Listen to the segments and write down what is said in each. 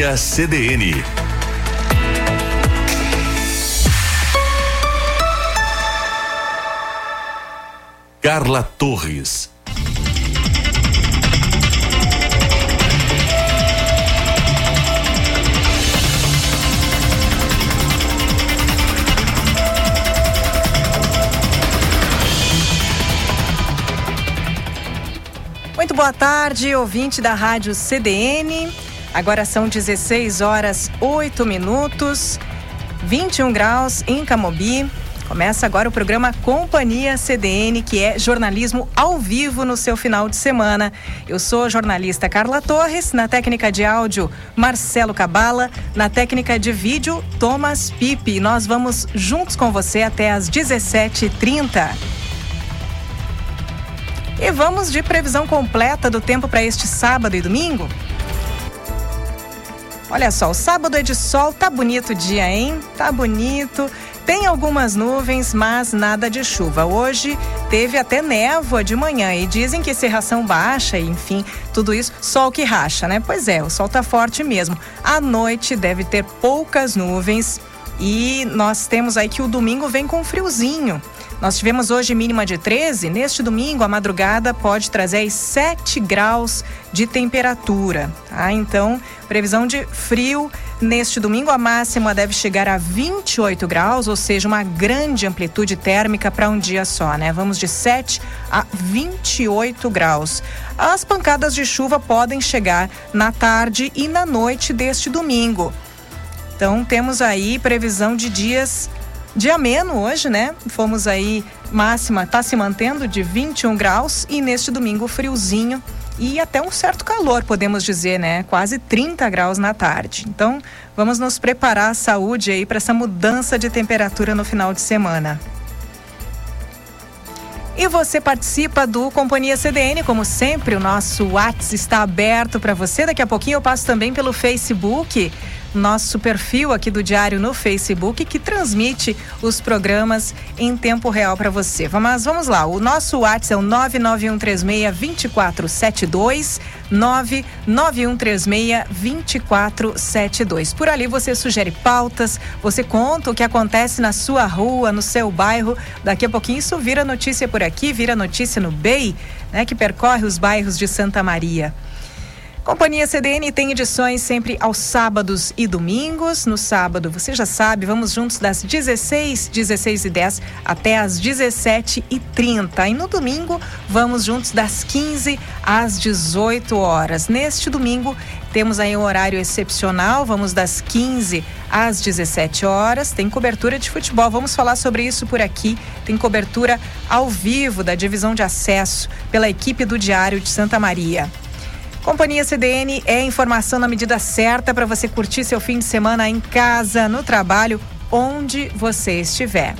CDN. Carla Torres. Muito boa tarde, ouvinte da Rádio CDN. Agora são 16 horas 8 minutos, 21 graus em Camobi. Começa agora o programa Companhia CDN, que é jornalismo ao vivo no seu final de semana. Eu sou a jornalista Carla Torres, na técnica de áudio Marcelo Cabala, na técnica de vídeo Thomas Pipe. Nós vamos juntos com você até às 17h30. E vamos de previsão completa do tempo para este sábado e domingo? Olha só, o sábado é de sol, tá bonito o dia, hein? Tá bonito. Tem algumas nuvens, mas nada de chuva. Hoje teve até névoa de manhã e dizem que serração baixa, enfim, tudo isso, sol que racha, né? Pois é, o sol tá forte mesmo. À noite deve ter poucas nuvens e nós temos aí que o domingo vem com friozinho. Nós tivemos hoje mínima de 13, neste domingo a madrugada pode trazer 7 graus de temperatura. Tá? Então, previsão de frio. Neste domingo a máxima deve chegar a 28 graus, ou seja, uma grande amplitude térmica para um dia só, né? Vamos de 7 a 28 graus. As pancadas de chuva podem chegar na tarde e na noite deste domingo. Então, temos aí previsão de dias Dia ameno hoje, né? Fomos aí, máxima está se mantendo de 21 graus e neste domingo friozinho e até um certo calor, podemos dizer, né? Quase 30 graus na tarde. Então, vamos nos preparar a saúde aí para essa mudança de temperatura no final de semana. E você participa do Companhia CDN, como sempre, o nosso WhatsApp está aberto para você. Daqui a pouquinho eu passo também pelo Facebook nosso perfil aqui do Diário no Facebook, que transmite os programas em tempo real para você. Mas vamos lá, o nosso WhatsApp é o 991362472, 991362472. Por ali você sugere pautas, você conta o que acontece na sua rua, no seu bairro. Daqui a pouquinho isso vira notícia por aqui, vira notícia no BEI, né, que percorre os bairros de Santa Maria. Companhia CDN tem edições sempre aos sábados e domingos. No sábado, você já sabe, vamos juntos das 16, 16 e 10 até as 17 e 30. E no domingo, vamos juntos das 15 às 18 horas. Neste domingo, temos aí um horário excepcional, vamos das 15 às 17 horas. Tem cobertura de futebol, vamos falar sobre isso por aqui. Tem cobertura ao vivo da divisão de acesso pela equipe do Diário de Santa Maria. Companhia CDN é informação na medida certa para você curtir seu fim de semana em casa, no trabalho, onde você estiver.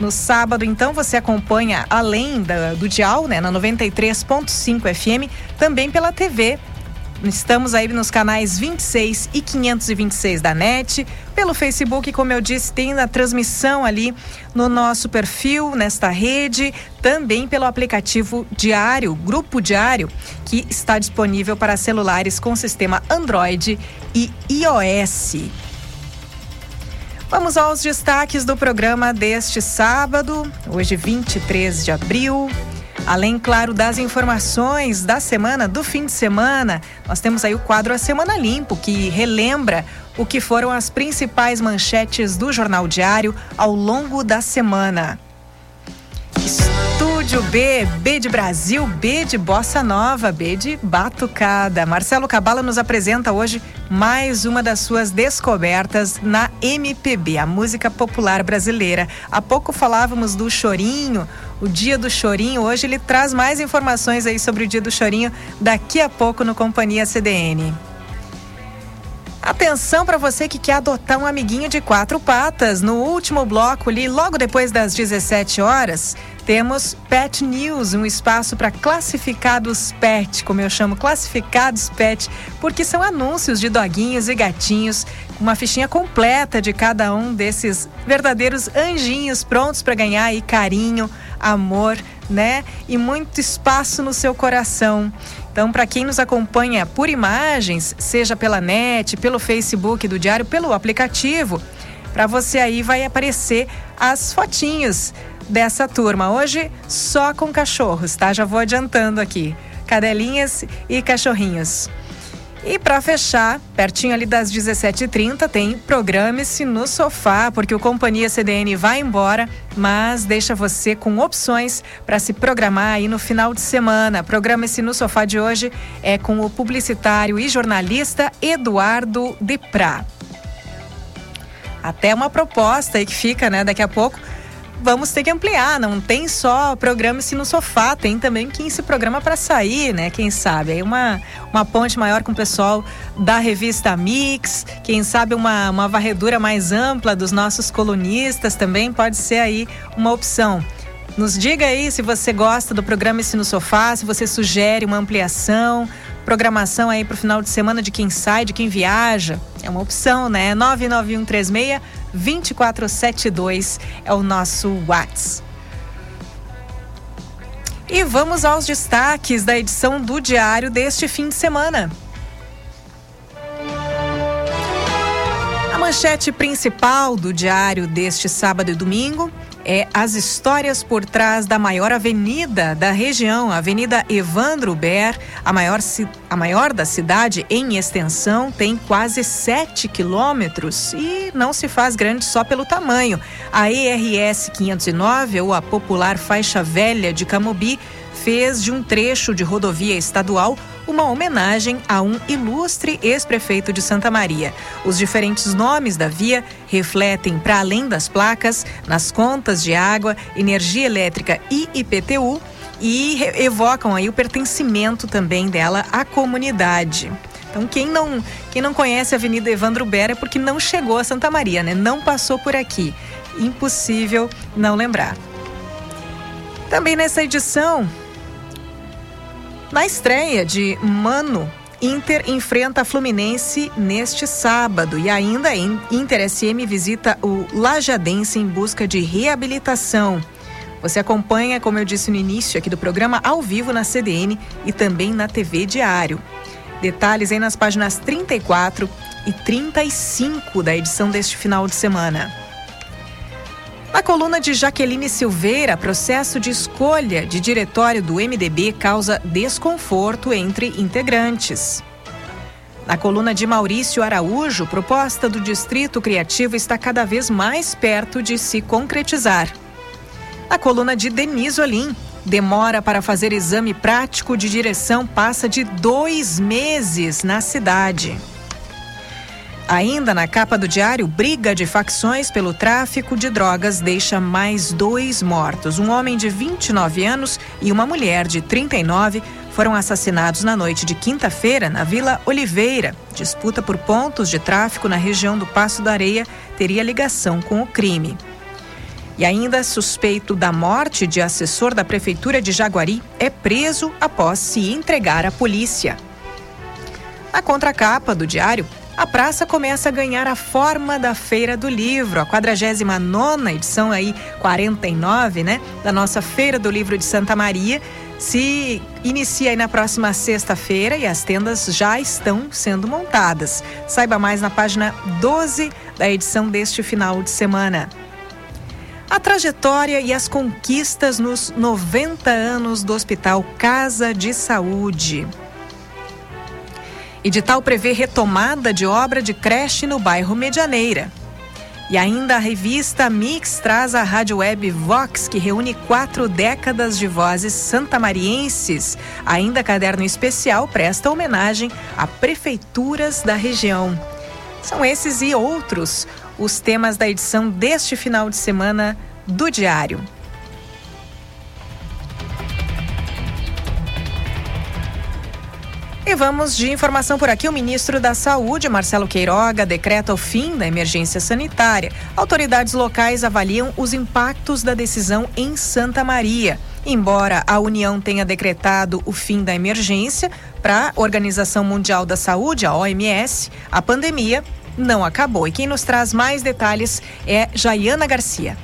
No sábado, então, você acompanha além da, do dial, né, na 93.5 FM, também pela TV Estamos aí nos canais 26 e 526 da NET. Pelo Facebook, como eu disse, tem a transmissão ali no nosso perfil, nesta rede. Também pelo aplicativo Diário, Grupo Diário, que está disponível para celulares com sistema Android e iOS. Vamos aos destaques do programa deste sábado, hoje 23 de abril. Além, claro, das informações da semana, do fim de semana, nós temos aí o quadro A Semana Limpo, que relembra o que foram as principais manchetes do Jornal Diário ao longo da semana. Estúdio B, B de Brasil, B de Bossa Nova, B de Batucada. Marcelo Cabala nos apresenta hoje mais uma das suas descobertas na MPB, a música popular brasileira. Há pouco falávamos do Chorinho, o Dia do Chorinho. Hoje ele traz mais informações aí sobre o Dia do Chorinho daqui a pouco no Companhia CDN. Atenção para você que quer adotar um amiguinho de quatro patas. No último bloco ali, logo depois das 17 horas, temos Pet News, um espaço para classificados pet, como eu chamo, classificados pet, porque são anúncios de doguinhos e gatinhos, uma fichinha completa de cada um desses verdadeiros anjinhos prontos para ganhar aí carinho, amor né? E muito espaço no seu coração. Então, para quem nos acompanha por imagens, seja pela net, pelo Facebook do Diário, pelo aplicativo, para você aí vai aparecer as fotinhos dessa turma. Hoje só com cachorros, tá? Já vou adiantando aqui. Cadelinhas e cachorrinhos. E para fechar, pertinho ali das 17h30, tem Programe-se no Sofá, porque o Companhia CDN vai embora, mas deixa você com opções para se programar aí no final de semana. Programe-se no Sofá de hoje é com o publicitário e jornalista Eduardo Deprá. Até uma proposta aí que fica, né, daqui a pouco vamos ter que ampliar. Não tem só programa-se no sofá, tem também quem se programa para sair, né? Quem sabe? Aí uma, uma ponte maior com o pessoal da revista Mix, quem sabe uma, uma varredura mais ampla dos nossos colunistas também pode ser aí uma opção. Nos diga aí se você gosta do programa Esse no Sofá, se você sugere uma ampliação, programação aí para o final de semana de quem sai, de quem viaja. É uma opção, né? 99136 2472 é o nosso WhatsApp. E vamos aos destaques da edição do Diário deste fim de semana. A manchete principal do Diário deste sábado e domingo é as histórias por trás da maior avenida da região, a Avenida Evandro Ber, a maior, a maior da cidade em extensão, tem quase 7 quilômetros e não se faz grande só pelo tamanho. A ERS 509, ou a popular faixa velha de Camobi, fez de um trecho de rodovia estadual uma homenagem a um ilustre ex-prefeito de Santa Maria. Os diferentes nomes da via refletem, para além das placas, nas contas de água, energia elétrica e IPTU, e evocam aí o pertencimento também dela à comunidade. Então, quem não, quem não conhece a Avenida Evandro Bera é porque não chegou a Santa Maria, né? Não passou por aqui. Impossível não lembrar. Também nessa edição, na estreia de Mano, Inter enfrenta Fluminense neste sábado e ainda Inter SM visita o Lajadense em busca de reabilitação. Você acompanha, como eu disse no início aqui do programa, ao vivo na CDN e também na TV Diário. Detalhes aí nas páginas 34 e 35 da edição deste final de semana. Na coluna de Jaqueline Silveira, processo de escolha de diretório do MDB causa desconforto entre integrantes. Na coluna de Maurício Araújo, proposta do Distrito Criativo está cada vez mais perto de se concretizar. Na coluna de Denise Olim, demora para fazer exame prático de direção passa de dois meses na cidade. Ainda na capa do diário, briga de facções pelo tráfico de drogas deixa mais dois mortos. Um homem de 29 anos e uma mulher de 39 foram assassinados na noite de quinta-feira na Vila Oliveira. Disputa por pontos de tráfico na região do Passo da Areia teria ligação com o crime. E ainda suspeito da morte de assessor da Prefeitura de Jaguari é preso após se entregar à polícia. Na contracapa do diário, a praça começa a ganhar a forma da Feira do Livro, a 49 edição aí, 49, né, da nossa Feira do Livro de Santa Maria, se inicia aí na próxima sexta-feira e as tendas já estão sendo montadas. Saiba mais na página 12 da edição deste final de semana. A trajetória e as conquistas nos 90 anos do Hospital Casa de Saúde. Edital prevê retomada de obra de creche no bairro Medianeira. E ainda a revista Mix traz a rádio web Vox, que reúne quatro décadas de vozes santamarienses. Ainda caderno especial presta homenagem a prefeituras da região. São esses e outros os temas da edição deste final de semana do Diário. E vamos de informação por aqui. O ministro da Saúde, Marcelo Queiroga, decreta o fim da emergência sanitária. Autoridades locais avaliam os impactos da decisão em Santa Maria. Embora a União tenha decretado o fim da emergência para a Organização Mundial da Saúde, a OMS, a pandemia não acabou. E quem nos traz mais detalhes é Jaiana Garcia.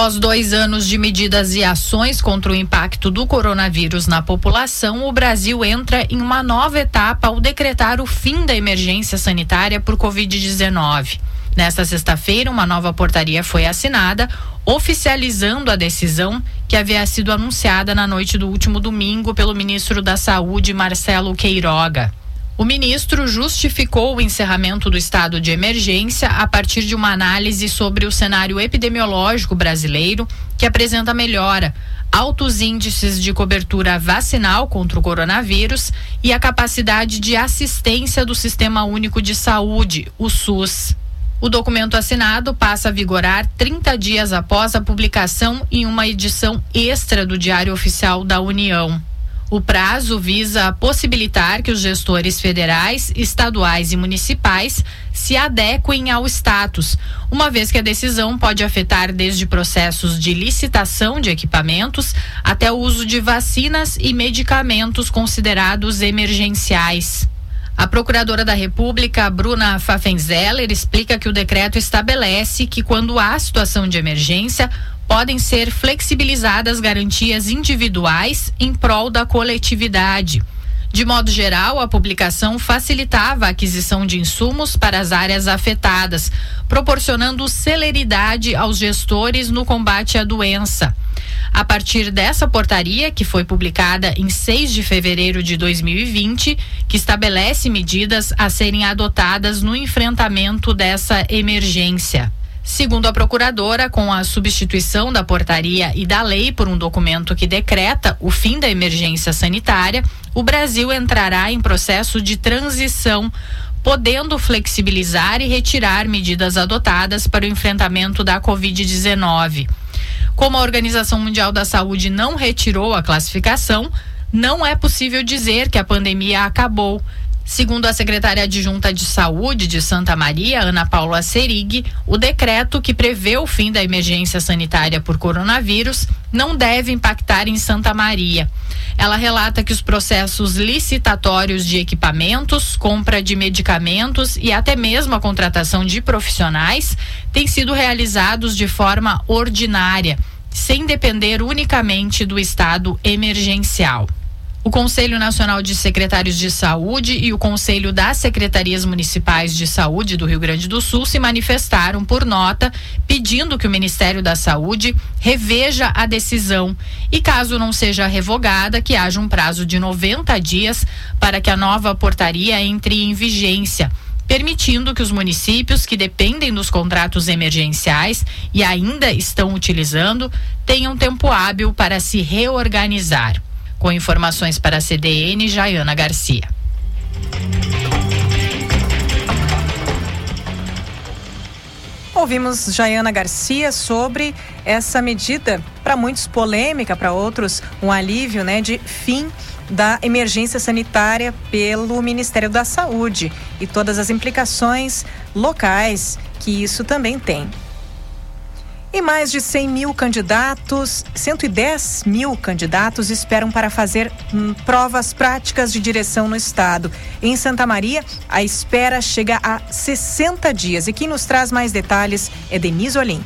Após dois anos de medidas e ações contra o impacto do coronavírus na população, o Brasil entra em uma nova etapa ao decretar o fim da emergência sanitária por Covid-19. Nesta sexta-feira, uma nova portaria foi assinada, oficializando a decisão que havia sido anunciada na noite do último domingo pelo ministro da Saúde, Marcelo Queiroga. O ministro justificou o encerramento do estado de emergência a partir de uma análise sobre o cenário epidemiológico brasileiro, que apresenta melhora, altos índices de cobertura vacinal contra o coronavírus e a capacidade de assistência do Sistema Único de Saúde, o SUS. O documento assinado passa a vigorar 30 dias após a publicação em uma edição extra do Diário Oficial da União. O prazo visa possibilitar que os gestores federais, estaduais e municipais se adequem ao status, uma vez que a decisão pode afetar desde processos de licitação de equipamentos até o uso de vacinas e medicamentos considerados emergenciais. A Procuradora da República, Bruna Pfaffenzeller, explica que o decreto estabelece que, quando há situação de emergência, podem ser flexibilizadas garantias individuais em prol da coletividade. De modo geral, a publicação facilitava a aquisição de insumos para as áreas afetadas, proporcionando celeridade aos gestores no combate à doença. A partir dessa portaria, que foi publicada em 6 de fevereiro de 2020, que estabelece medidas a serem adotadas no enfrentamento dessa emergência. Segundo a procuradora, com a substituição da portaria e da lei por um documento que decreta o fim da emergência sanitária, o Brasil entrará em processo de transição podendo flexibilizar e retirar medidas adotadas para o enfrentamento da Covid-19. Como a Organização Mundial da Saúde não retirou a classificação, não é possível dizer que a pandemia acabou. Segundo a secretária adjunta de saúde de Santa Maria, Ana Paula Serig, o decreto que prevê o fim da emergência sanitária por coronavírus não deve impactar em Santa Maria. Ela relata que os processos licitatórios de equipamentos, compra de medicamentos e até mesmo a contratação de profissionais têm sido realizados de forma ordinária, sem depender unicamente do estado emergencial. O Conselho Nacional de Secretários de Saúde e o Conselho das Secretarias Municipais de Saúde do Rio Grande do Sul se manifestaram por nota pedindo que o Ministério da Saúde reveja a decisão e, caso não seja revogada, que haja um prazo de 90 dias para que a nova portaria entre em vigência permitindo que os municípios que dependem dos contratos emergenciais e ainda estão utilizando tenham tempo hábil para se reorganizar. Com informações para a CDN, Jaiana Garcia. Ouvimos Jaiana Garcia sobre essa medida, para muitos polêmica, para outros um alívio né, de fim da emergência sanitária pelo Ministério da Saúde e todas as implicações locais que isso também tem. E mais de 100 mil candidatos, 110 mil candidatos esperam para fazer hum, provas práticas de direção no estado. Em Santa Maria, a espera chega a 60 dias. E quem nos traz mais detalhes é Denise Olim.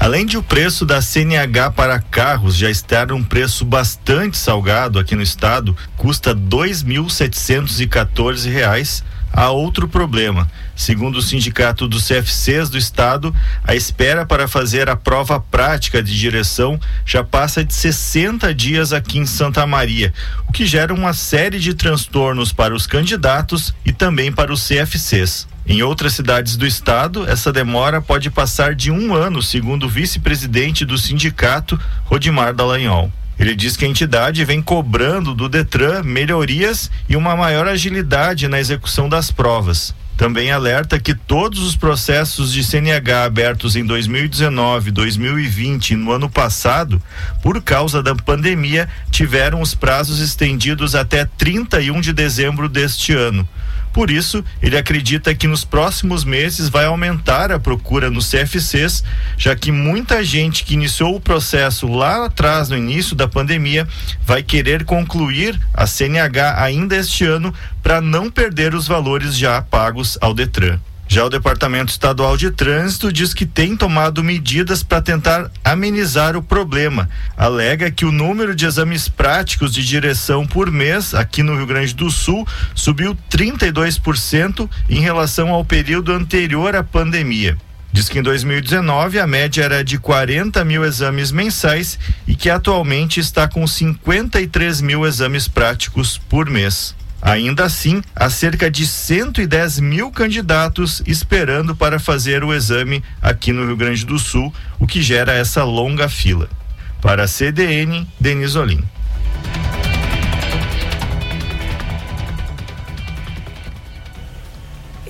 Além de o preço da CNH para carros já estar um preço bastante salgado aqui no estado, custa R$ 2.714 há outro problema. Segundo o Sindicato dos CFCs do Estado, a espera para fazer a prova prática de direção já passa de 60 dias aqui em Santa Maria, o que gera uma série de transtornos para os candidatos e também para os CFCs. Em outras cidades do estado, essa demora pode passar de um ano, segundo o vice-presidente do sindicato, Rodimar Dallagnol. Ele diz que a entidade vem cobrando do Detran melhorias e uma maior agilidade na execução das provas. Também alerta que todos os processos de CNH abertos em 2019, 2020 e no ano passado, por causa da pandemia, tiveram os prazos estendidos até 31 de dezembro deste ano. Por isso, ele acredita que nos próximos meses vai aumentar a procura nos CFCs, já que muita gente que iniciou o processo lá atrás, no início da pandemia, vai querer concluir a CNH ainda este ano para não perder os valores já pagos ao Detran. Já o Departamento Estadual de Trânsito diz que tem tomado medidas para tentar amenizar o problema. Alega que o número de exames práticos de direção por mês aqui no Rio Grande do Sul subiu 32% em relação ao período anterior à pandemia. Diz que em 2019 a média era de 40 mil exames mensais e que atualmente está com 53 mil exames práticos por mês. Ainda assim, há cerca de 110 mil candidatos esperando para fazer o exame aqui no Rio Grande do Sul, o que gera essa longa fila. Para a CDN, Denis Olim.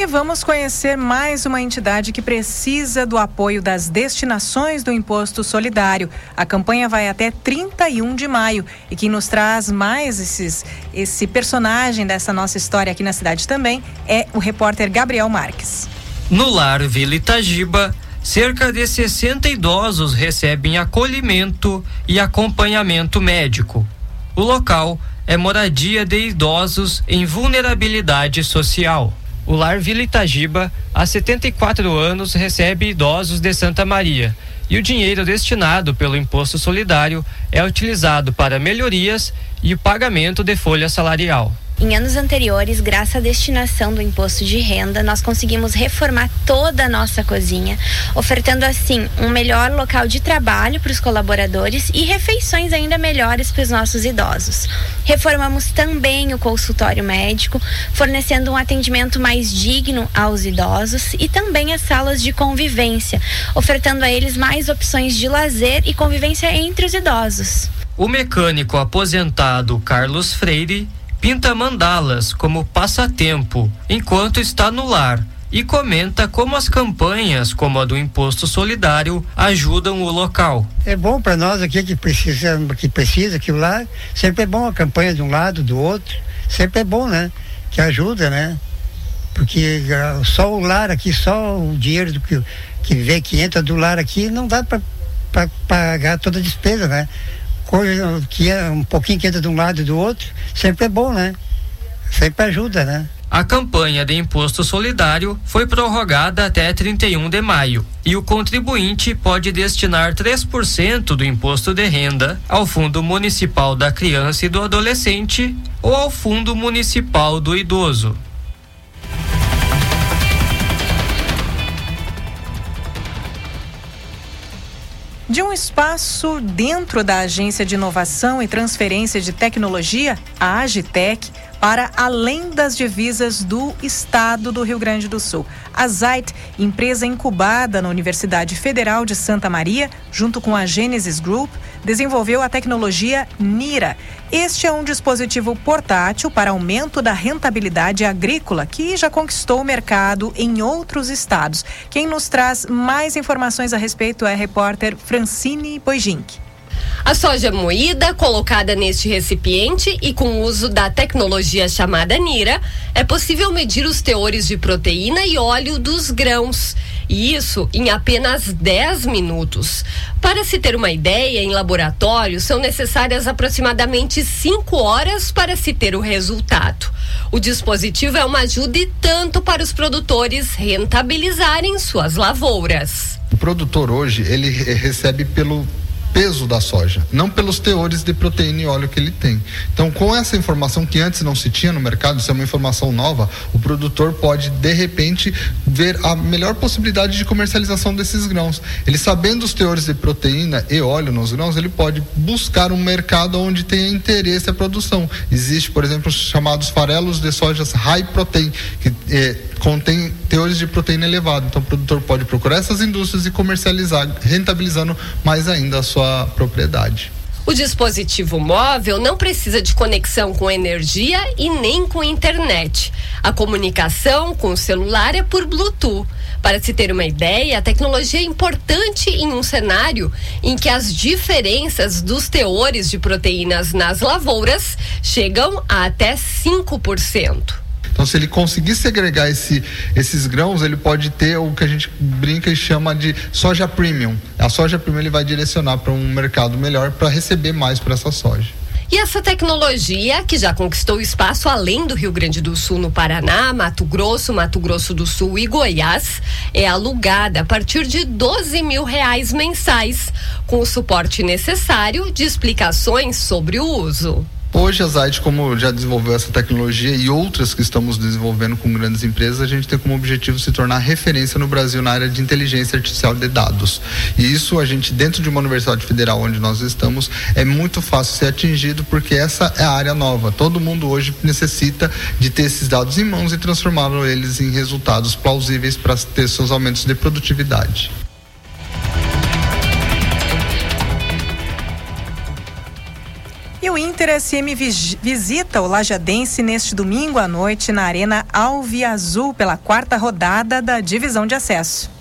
E vamos conhecer mais uma entidade que precisa do apoio das destinações do Imposto Solidário. A campanha vai até 31 de maio e quem nos traz mais esses, esse personagem dessa nossa história aqui na cidade também é o repórter Gabriel Marques. No lar Vila Itagiba, cerca de 60 idosos recebem acolhimento e acompanhamento médico. O local é moradia de idosos em vulnerabilidade social. O Lar Vila Itagiba, há 74 anos, recebe idosos de Santa Maria e o dinheiro destinado pelo Imposto Solidário é utilizado para melhorias e o pagamento de folha salarial. Em anos anteriores, graças à destinação do imposto de renda, nós conseguimos reformar toda a nossa cozinha, ofertando assim um melhor local de trabalho para os colaboradores e refeições ainda melhores para os nossos idosos. Reformamos também o consultório médico, fornecendo um atendimento mais digno aos idosos e também as salas de convivência, ofertando a eles mais opções de lazer e convivência entre os idosos. O mecânico aposentado Carlos Freire pinta mandalas como passatempo enquanto está no lar e comenta como as campanhas, como a do imposto solidário, ajudam o local. É bom para nós aqui que precisa, que precisa que lá sempre é bom a campanha de um lado, do outro, sempre é bom, né? Que ajuda, né? Porque uh, só o lar aqui, só o dinheiro do que que vê que entra do lar aqui não dá para pagar toda a despesa, né? Coisa que é um pouquinho que entra de um lado e do outro, sempre é bom, né? Sempre ajuda, né? A campanha de imposto solidário foi prorrogada até 31 de maio e o contribuinte pode destinar 3% do imposto de renda ao Fundo Municipal da Criança e do Adolescente ou ao Fundo Municipal do Idoso. De um espaço dentro da Agência de Inovação e Transferência de Tecnologia, a Agitec, para além das divisas do estado do Rio Grande do Sul. A Zait, empresa incubada na Universidade Federal de Santa Maria, junto com a Genesis Group, desenvolveu a tecnologia NIRA. Este é um dispositivo portátil para aumento da rentabilidade agrícola que já conquistou o mercado em outros estados. Quem nos traz mais informações a respeito é a repórter Francine Boijink. A soja moída, colocada neste recipiente e com o uso da tecnologia chamada NIRA, é possível medir os teores de proteína e óleo dos grãos. E isso em apenas 10 minutos. Para se ter uma ideia, em laboratório são necessárias aproximadamente 5 horas para se ter o resultado. O dispositivo é uma ajuda e tanto para os produtores rentabilizarem suas lavouras. O produtor hoje, ele recebe pelo peso da soja, não pelos teores de proteína e óleo que ele tem. Então, com essa informação que antes não se tinha no mercado, isso é uma informação nova, o produtor pode de repente ver a melhor possibilidade de comercialização desses grãos. Ele sabendo os teores de proteína e óleo nos grãos, ele pode buscar um mercado onde tenha interesse a produção. Existe, por exemplo, os chamados farelos de sojas high protein, que eh, contém teores de proteína elevado. Então, o produtor pode procurar essas indústrias e comercializar, rentabilizando mais ainda a sua propriedade. O dispositivo móvel não precisa de conexão com energia e nem com internet. A comunicação com o celular é por Bluetooth. Para se ter uma ideia, a tecnologia é importante em um cenário em que as diferenças dos teores de proteínas nas lavouras chegam a até 5%. Então, se ele conseguir segregar esse, esses grãos, ele pode ter o que a gente brinca e chama de soja premium. A soja premium ele vai direcionar para um mercado melhor para receber mais por essa soja. E essa tecnologia, que já conquistou espaço além do Rio Grande do Sul, no Paraná, Mato Grosso, Mato Grosso do Sul e Goiás, é alugada a partir de 12 mil reais mensais, com o suporte necessário de explicações sobre o uso. Hoje a Zaid, como já desenvolveu essa tecnologia e outras que estamos desenvolvendo com grandes empresas, a gente tem como objetivo se tornar referência no Brasil na área de inteligência artificial de dados. E isso a gente, dentro de uma universidade federal onde nós estamos, é muito fácil ser atingido porque essa é a área nova. Todo mundo hoje necessita de ter esses dados em mãos e transformá-los eles em resultados plausíveis para ter seus aumentos de produtividade. O Inter SM visita o Lajadense neste domingo à noite na Arena Alviazul pela quarta rodada da divisão de acesso.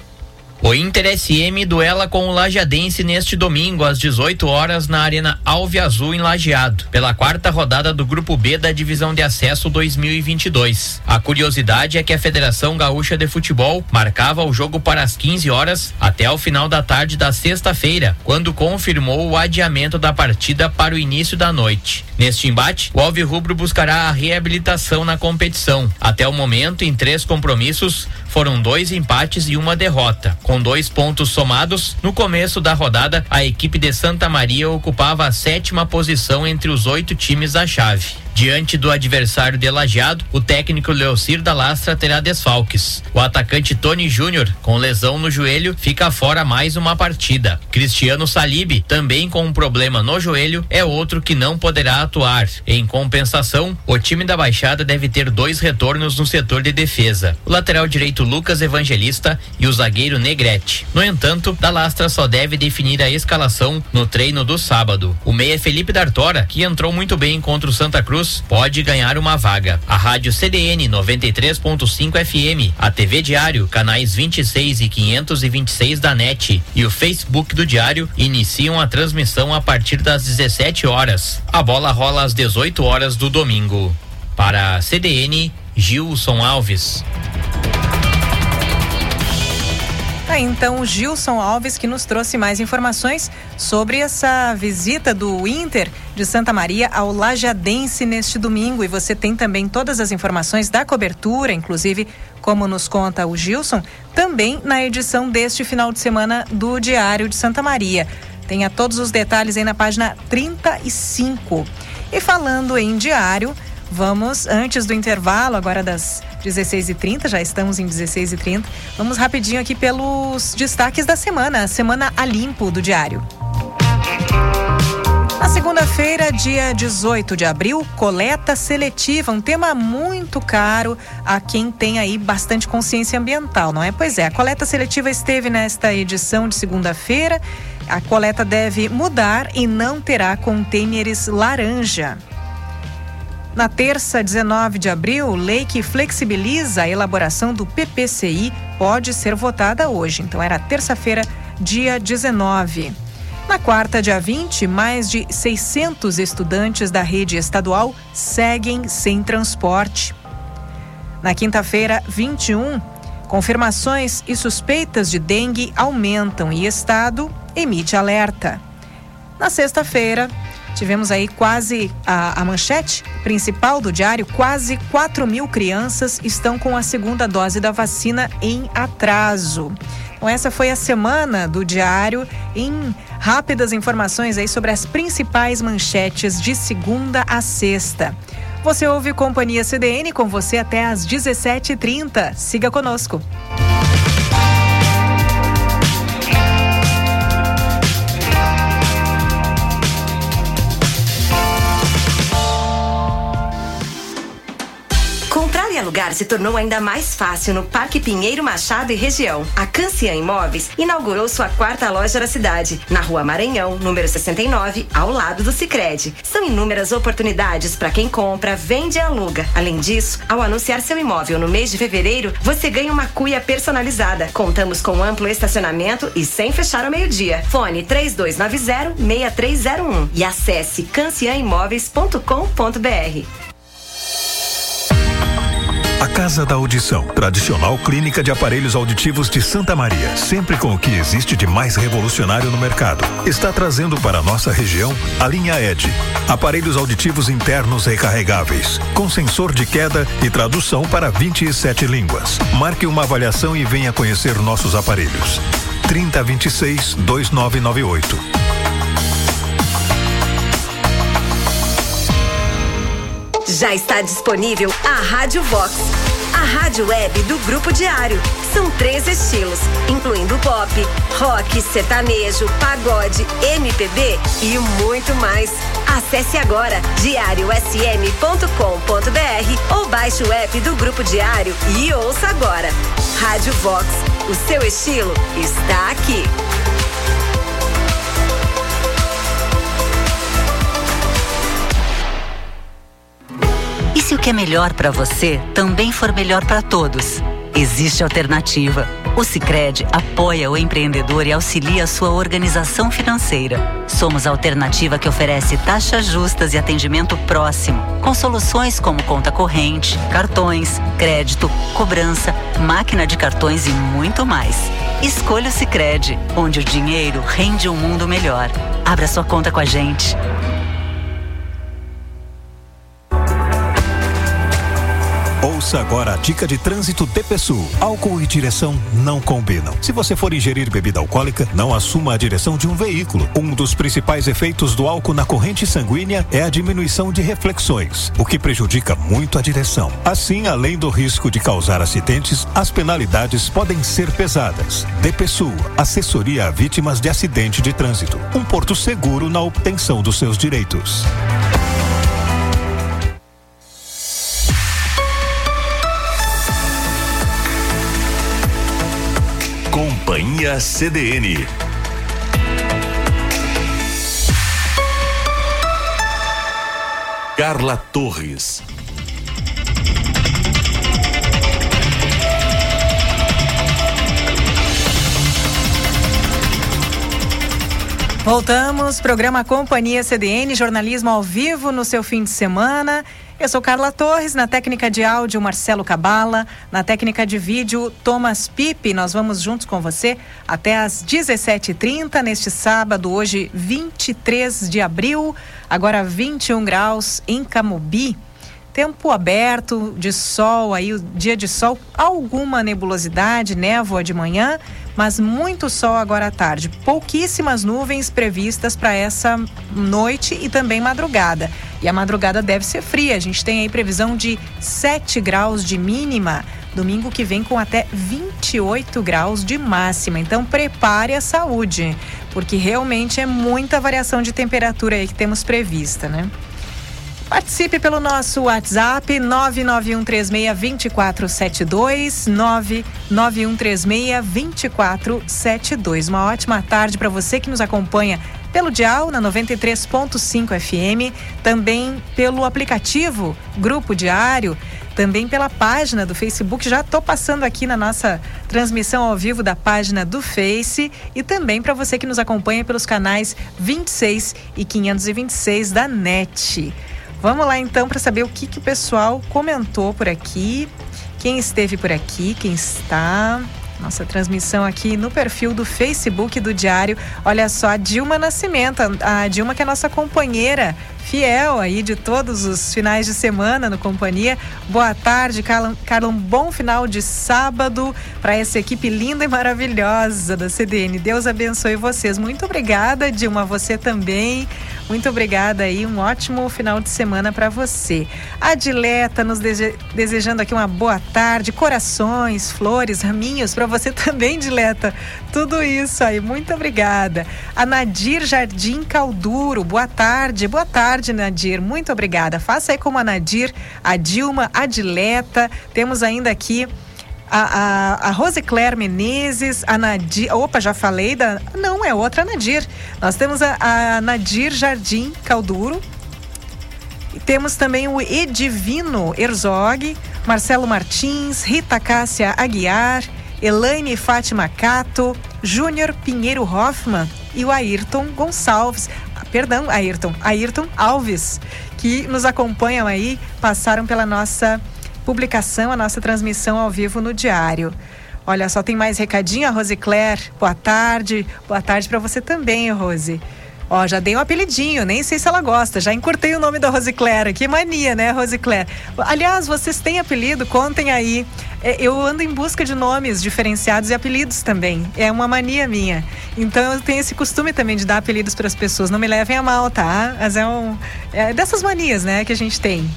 O Inter SM duela com o Lajadense neste domingo às 18 horas na Arena Alve Azul em Lajeado, pela quarta rodada do Grupo B da Divisão de Acesso 2022. A curiosidade é que a Federação Gaúcha de Futebol marcava o jogo para as 15 horas até o final da tarde da sexta-feira, quando confirmou o adiamento da partida para o início da noite. Neste embate, o Alve Rubro buscará a reabilitação na competição. Até o momento, em três compromissos, foram dois empates e uma derrota. Com dois pontos somados, no começo da rodada, a equipe de Santa Maria ocupava a sétima posição entre os oito times da chave. Diante do adversário de Lajeado, o técnico Leocir da Lastra terá desfalques. O atacante Tony Júnior, com lesão no joelho, fica fora mais uma partida. Cristiano Salib, também com um problema no joelho, é outro que não poderá atuar. Em compensação, o time da Baixada deve ter dois retornos no setor de defesa: o lateral direito Lucas Evangelista e o zagueiro Negrete. No entanto, da Lastra só deve definir a escalação no treino do sábado. O meia Felipe D'Artora, que entrou muito bem contra o Santa Cruz, pode ganhar uma vaga. A Rádio CDN 93.5 FM, a TV Diário, canais 26 e 526 da NET e o Facebook do Diário iniciam a transmissão a partir das 17 horas. A bola rola às 18 horas do domingo. Para a CDN, Gilson Alves. Tá, então o Gilson Alves que nos trouxe mais informações sobre essa visita do Inter de Santa Maria ao Lajadense neste domingo. E você tem também todas as informações da cobertura, inclusive, como nos conta o Gilson, também na edição deste final de semana do Diário de Santa Maria. Tenha todos os detalhes aí na página 35. E falando em diário, vamos, antes do intervalo, agora das 16h30, já estamos em 16h30. Vamos rapidinho aqui pelos destaques da semana, a semana a limpo do Diário. Na segunda-feira, dia 18 de abril, coleta seletiva, um tema muito caro a quem tem aí bastante consciência ambiental, não é? Pois é, a coleta seletiva esteve nesta edição de segunda-feira. A coleta deve mudar e não terá contêineres laranja. Na terça, 19 de abril, lei que flexibiliza a elaboração do PPCI pode ser votada hoje. Então, era terça-feira, dia 19. Na quarta, dia 20, mais de 600 estudantes da rede estadual seguem sem transporte. Na quinta-feira, 21, confirmações e suspeitas de dengue aumentam e Estado emite alerta. Na sexta-feira, Tivemos aí quase a, a, manchete principal do diário: quase 4 mil crianças estão com a segunda dose da vacina em atraso. Então, essa foi a semana do diário em rápidas informações aí sobre as principais manchetes de segunda a sexta. Você ouve Companhia CDN com você até às 17h30. Siga conosco. Se tornou ainda mais fácil no Parque Pinheiro Machado e região. A Cancian Imóveis inaugurou sua quarta loja da cidade, na Rua Maranhão, número 69, ao lado do Sicredi. São inúmeras oportunidades para quem compra, vende e aluga. Além disso, ao anunciar seu imóvel no mês de fevereiro, você ganha uma cuia personalizada. Contamos com amplo estacionamento e sem fechar ao meio-dia. Fone 3290 6301 e acesse cancianimóveis.com.br. A Casa da Audição, tradicional clínica de aparelhos auditivos de Santa Maria, sempre com o que existe de mais revolucionário no mercado, está trazendo para nossa região a linha ED. Aparelhos auditivos internos recarregáveis, com sensor de queda e tradução para 27 línguas. Marque uma avaliação e venha conhecer nossos aparelhos. 3026 2998. Já está disponível a Rádio Vox, a rádio web do Grupo Diário. São três estilos, incluindo pop, rock, sertanejo, pagode, MPB e muito mais. Acesse agora diariosm.com.br ou baixe o app do Grupo Diário e ouça agora. Rádio Vox, o seu estilo está aqui. É melhor para você também for melhor para todos? Existe alternativa. O Sicredi apoia o empreendedor e auxilia a sua organização financeira. Somos a alternativa que oferece taxas justas e atendimento próximo, com soluções como conta corrente, cartões, crédito, cobrança, máquina de cartões e muito mais. Escolha o Sicredi, onde o dinheiro rende um mundo melhor. Abra sua conta com a gente. Ouça agora a dica de trânsito DPSU. Álcool e direção não combinam. Se você for ingerir bebida alcoólica, não assuma a direção de um veículo. Um dos principais efeitos do álcool na corrente sanguínea é a diminuição de reflexões, o que prejudica muito a direção. Assim, além do risco de causar acidentes, as penalidades podem ser pesadas. DPSU, assessoria a vítimas de acidente de trânsito. Um porto seguro na obtenção dos seus direitos. Companhia CDN. Carla Torres. Voltamos, programa Companhia CDN, jornalismo ao vivo no seu fim de semana. Eu sou Carla Torres, na técnica de áudio Marcelo Cabala, na técnica de vídeo Thomas Pipe. Nós vamos juntos com você até às 17h30 neste sábado, hoje 23 de abril, agora 21 graus em Camobi. Tempo aberto, de sol aí, o dia de sol, alguma nebulosidade, névoa de manhã, mas muito sol agora à tarde. Pouquíssimas nuvens previstas para essa noite e também madrugada. E a madrugada deve ser fria. A gente tem aí previsão de 7 graus de mínima. Domingo que vem com até 28 graus de máxima. Então prepare a saúde, porque realmente é muita variação de temperatura aí que temos prevista, né? Participe pelo nosso WhatsApp 991362472 991362472. Uma ótima tarde para você que nos acompanha pelo Dial na 93.5 FM, também pelo aplicativo Grupo Diário, também pela página do Facebook. Já estou passando aqui na nossa transmissão ao vivo da página do Face e também para você que nos acompanha pelos canais 26 e 526 da NET. Vamos lá então para saber o que, que o pessoal comentou por aqui. Quem esteve por aqui, quem está. Nossa transmissão aqui no perfil do Facebook do Diário. Olha só, a Dilma Nascimento, a Dilma que é nossa companheira fiel aí de todos os finais de semana no Companhia. Boa tarde, Carla. Carla um bom final de sábado para essa equipe linda e maravilhosa da CDN. Deus abençoe vocês. Muito obrigada, Dilma, você também. Muito obrigada aí, um ótimo final de semana para você. A Dileta nos dese desejando aqui uma boa tarde, corações, flores, raminhos para você também, Dileta. Tudo isso aí, muito obrigada. A Nadir Jardim Calduro, boa tarde, boa tarde Nadir. Muito obrigada. Faça aí como a Nadir, a Dilma, a Dileta. Temos ainda aqui a, a, a Rose Claire Menezes, a Nadir. Opa, já falei da. Não, é outra Nadir. Nós temos a, a Nadir Jardim Calduro. E temos também o Edivino Herzog, Marcelo Martins, Rita Cássia Aguiar, Elaine Fátima Cato, Júnior Pinheiro Hoffman e o Ayrton Gonçalves perdão, Ayrton, Ayrton Alves, que nos acompanham aí, passaram pela nossa publicação, a nossa transmissão ao vivo no diário. Olha só, tem mais recadinho, a Rose Claire. Boa tarde. Boa tarde para você também, Rose. Ó, já dei um apelidinho, nem sei se ela gosta. Já encurtei o nome da Rosicléria. Que mania, né, Rosicléria? Aliás, vocês têm apelido? Contem aí. É, eu ando em busca de nomes diferenciados e apelidos também. É uma mania minha. Então eu tenho esse costume também de dar apelidos para as pessoas. Não me levem a mal, tá? Mas é, um, é dessas manias, né, que a gente tem.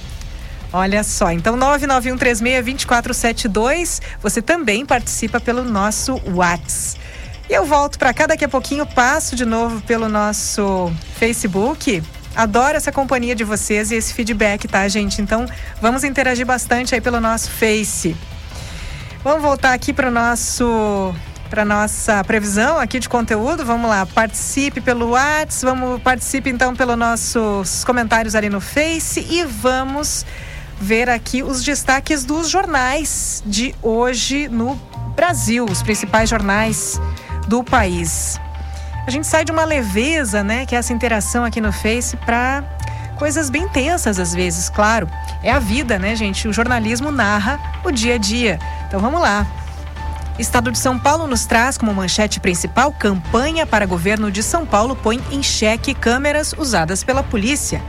Olha só, então 991362472, você também participa pelo nosso WhatsApp. E eu volto para cá daqui a pouquinho, passo de novo pelo nosso Facebook. Adoro essa companhia de vocês e esse feedback, tá, gente? Então, vamos interagir bastante aí pelo nosso Face. Vamos voltar aqui para nosso para nossa previsão aqui de conteúdo. Vamos lá, participe pelo WhatsApp, vamos participe então pelos nossos comentários ali no Face e vamos ver aqui os destaques dos jornais de hoje no Brasil, os principais jornais do país. A gente sai de uma leveza, né, que é essa interação aqui no Face para coisas bem tensas às vezes, claro. É a vida, né, gente? O jornalismo narra o dia a dia. Então vamos lá. Estado de São Paulo nos traz como manchete principal campanha para governo de São Paulo põe em xeque câmeras usadas pela polícia.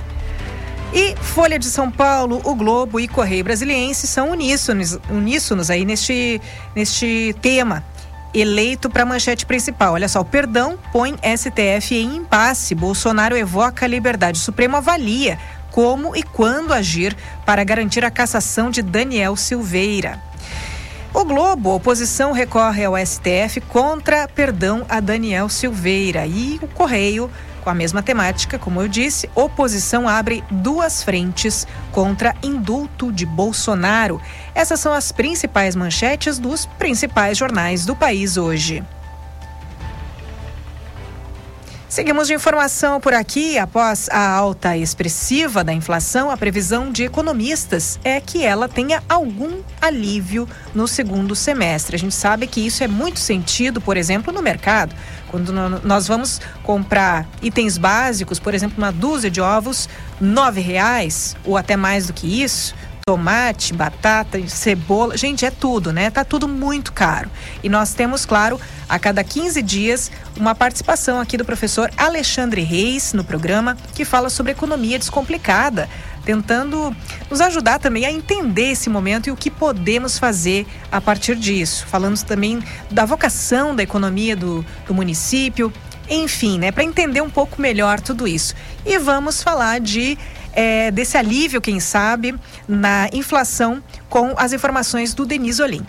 E Folha de São Paulo, o Globo e Correio Brasiliense são uníssonos, uníssonos aí neste, neste tema eleito para a manchete principal. Olha só, o perdão põe STF em impasse. Bolsonaro evoca a liberdade. Supremo avalia como e quando agir para garantir a cassação de Daniel Silveira. O Globo, a oposição recorre ao STF contra perdão a Daniel Silveira. E o Correio com a mesma temática, como eu disse, oposição abre duas frentes contra indulto de Bolsonaro. Essas são as principais manchetes dos principais jornais do país hoje. Seguimos de informação por aqui. Após a alta expressiva da inflação, a previsão de economistas é que ela tenha algum alívio no segundo semestre. A gente sabe que isso é muito sentido, por exemplo, no mercado. Quando nós vamos comprar itens básicos, por exemplo, uma dúzia de ovos, nove reais ou até mais do que isso, tomate, batata, cebola, gente, é tudo, né? Tá tudo muito caro. E nós temos, claro, a cada 15 dias, uma participação aqui do professor Alexandre Reis no programa, que fala sobre economia descomplicada, tentando nos ajudar também a entender esse momento e o que podemos fazer a partir disso. Falando também da vocação da economia do, do município, enfim, né, para entender um pouco melhor tudo isso. E vamos falar de é, desse alívio, quem sabe, na inflação com as informações do Denis Olim.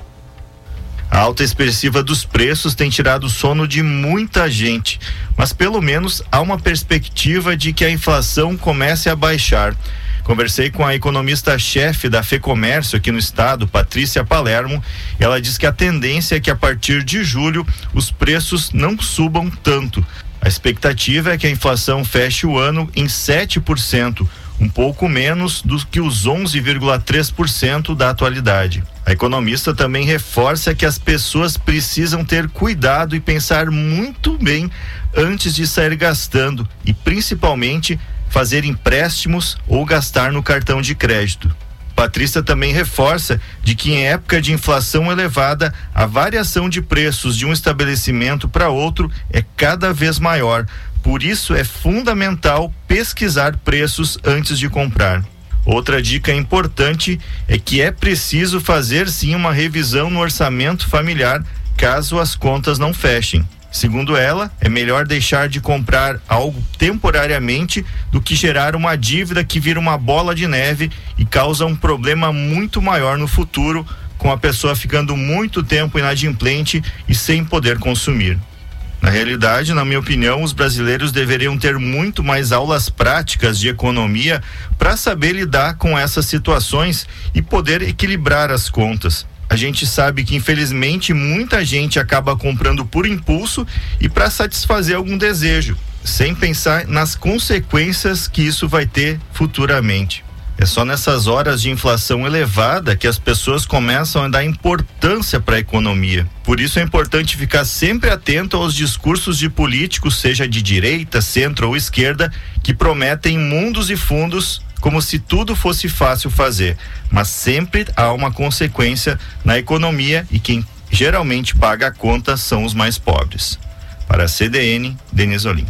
A alta expressiva dos preços tem tirado o sono de muita gente, mas pelo menos há uma perspectiva de que a inflação comece a baixar. Conversei com a economista-chefe da FEComércio aqui no estado, Patrícia Palermo, ela diz que a tendência é que a partir de julho os preços não subam tanto. A expectativa é que a inflação feche o ano em 7%, um pouco menos do que os 11,3% da atualidade. A economista também reforça que as pessoas precisam ter cuidado e pensar muito bem antes de sair gastando e, principalmente, fazer empréstimos ou gastar no cartão de crédito. Patrícia também reforça de que em época de inflação elevada, a variação de preços de um estabelecimento para outro é cada vez maior, por isso é fundamental pesquisar preços antes de comprar. Outra dica importante é que é preciso fazer sim uma revisão no orçamento familiar caso as contas não fechem. Segundo ela, é melhor deixar de comprar algo temporariamente do que gerar uma dívida que vira uma bola de neve e causa um problema muito maior no futuro, com a pessoa ficando muito tempo inadimplente e sem poder consumir. Na realidade, na minha opinião, os brasileiros deveriam ter muito mais aulas práticas de economia para saber lidar com essas situações e poder equilibrar as contas. A gente sabe que infelizmente muita gente acaba comprando por impulso e para satisfazer algum desejo, sem pensar nas consequências que isso vai ter futuramente. É só nessas horas de inflação elevada que as pessoas começam a dar importância para a economia. Por isso é importante ficar sempre atento aos discursos de políticos, seja de direita, centro ou esquerda, que prometem mundos e fundos como se tudo fosse fácil fazer, mas sempre há uma consequência na economia e quem geralmente paga a conta são os mais pobres. Para a CDN, Denis Olim.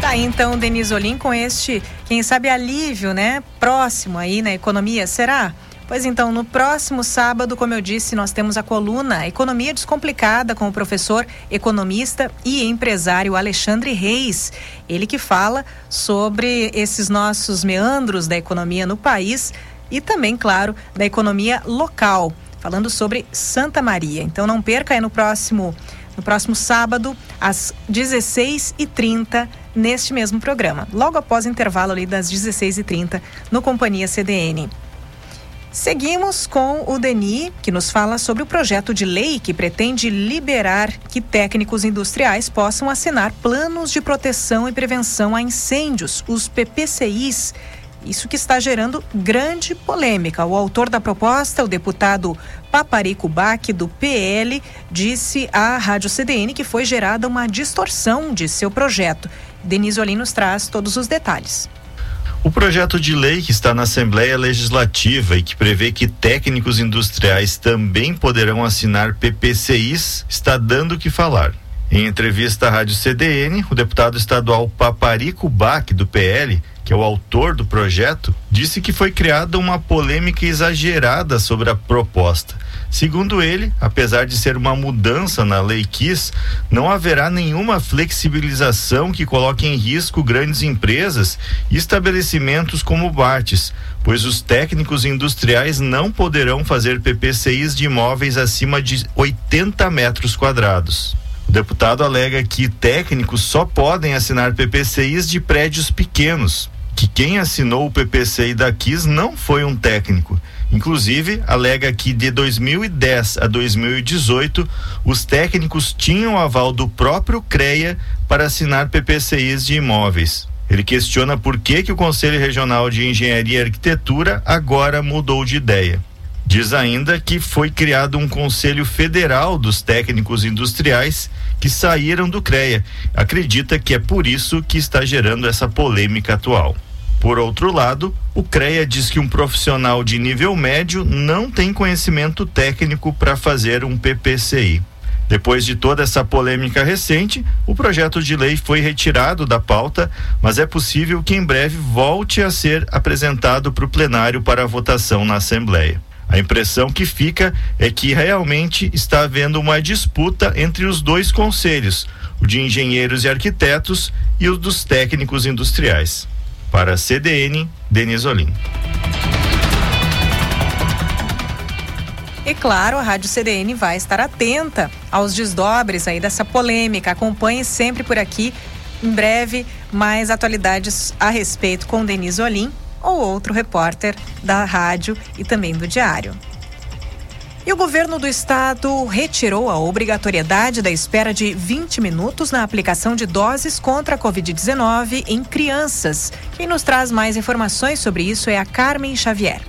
Tá então, Denis Olim, com este, quem sabe, alívio, né? Próximo aí na economia, será? Pois então, no próximo sábado, como eu disse, nós temos a coluna Economia Descomplicada com o professor economista e empresário Alexandre Reis. Ele que fala sobre esses nossos meandros da economia no país e também, claro, da economia local, falando sobre Santa Maria. Então não perca aí no próximo no próximo sábado, às 16h30, neste mesmo programa, logo após o intervalo ali das 16h30, no Companhia CDN. Seguimos com o Deni, que nos fala sobre o projeto de lei que pretende liberar que técnicos industriais possam assinar planos de proteção e prevenção a incêndios, os PPCIs. Isso que está gerando grande polêmica. O autor da proposta, o deputado Paparico Bac, do PL, disse à Rádio CDN que foi gerada uma distorção de seu projeto. Denise Olim nos traz todos os detalhes. O projeto de lei que está na Assembleia Legislativa e que prevê que técnicos industriais também poderão assinar PPCIs está dando o que falar. Em entrevista à Rádio CDN, o deputado estadual Paparico Bac, do PL, que é o autor do projeto, disse que foi criada uma polêmica exagerada sobre a proposta Segundo ele, apesar de ser uma mudança na lei KIS, não haverá nenhuma flexibilização que coloque em risco grandes empresas e estabelecimentos como Bartes, pois os técnicos industriais não poderão fazer PPCIs de imóveis acima de 80 metros quadrados. O deputado alega que técnicos só podem assinar PPCIs de prédios pequenos, que quem assinou o PPCI da KIS não foi um técnico Inclusive, alega que de 2010 a 2018, os técnicos tinham aval do próprio CREA para assinar PPCIs de imóveis. Ele questiona por que, que o Conselho Regional de Engenharia e Arquitetura agora mudou de ideia. Diz ainda que foi criado um Conselho Federal dos Técnicos Industriais que saíram do CREA. Acredita que é por isso que está gerando essa polêmica atual. Por outro lado, o CREA diz que um profissional de nível médio não tem conhecimento técnico para fazer um PPCI. Depois de toda essa polêmica recente, o projeto de lei foi retirado da pauta, mas é possível que em breve volte a ser apresentado para o plenário para votação na Assembleia. A impressão que fica é que realmente está havendo uma disputa entre os dois conselhos, o de engenheiros e arquitetos e o dos técnicos industriais. Para a CDN, Denis Olim. E claro, a Rádio CDN vai estar atenta aos desdobres aí dessa polêmica. Acompanhe sempre por aqui. Em breve, mais atualidades a respeito com Denise Olim ou outro repórter da rádio e também do diário. E o governo do estado retirou a obrigatoriedade da espera de 20 minutos na aplicação de doses contra a Covid-19 em crianças. Quem nos traz mais informações sobre isso é a Carmen Xavier.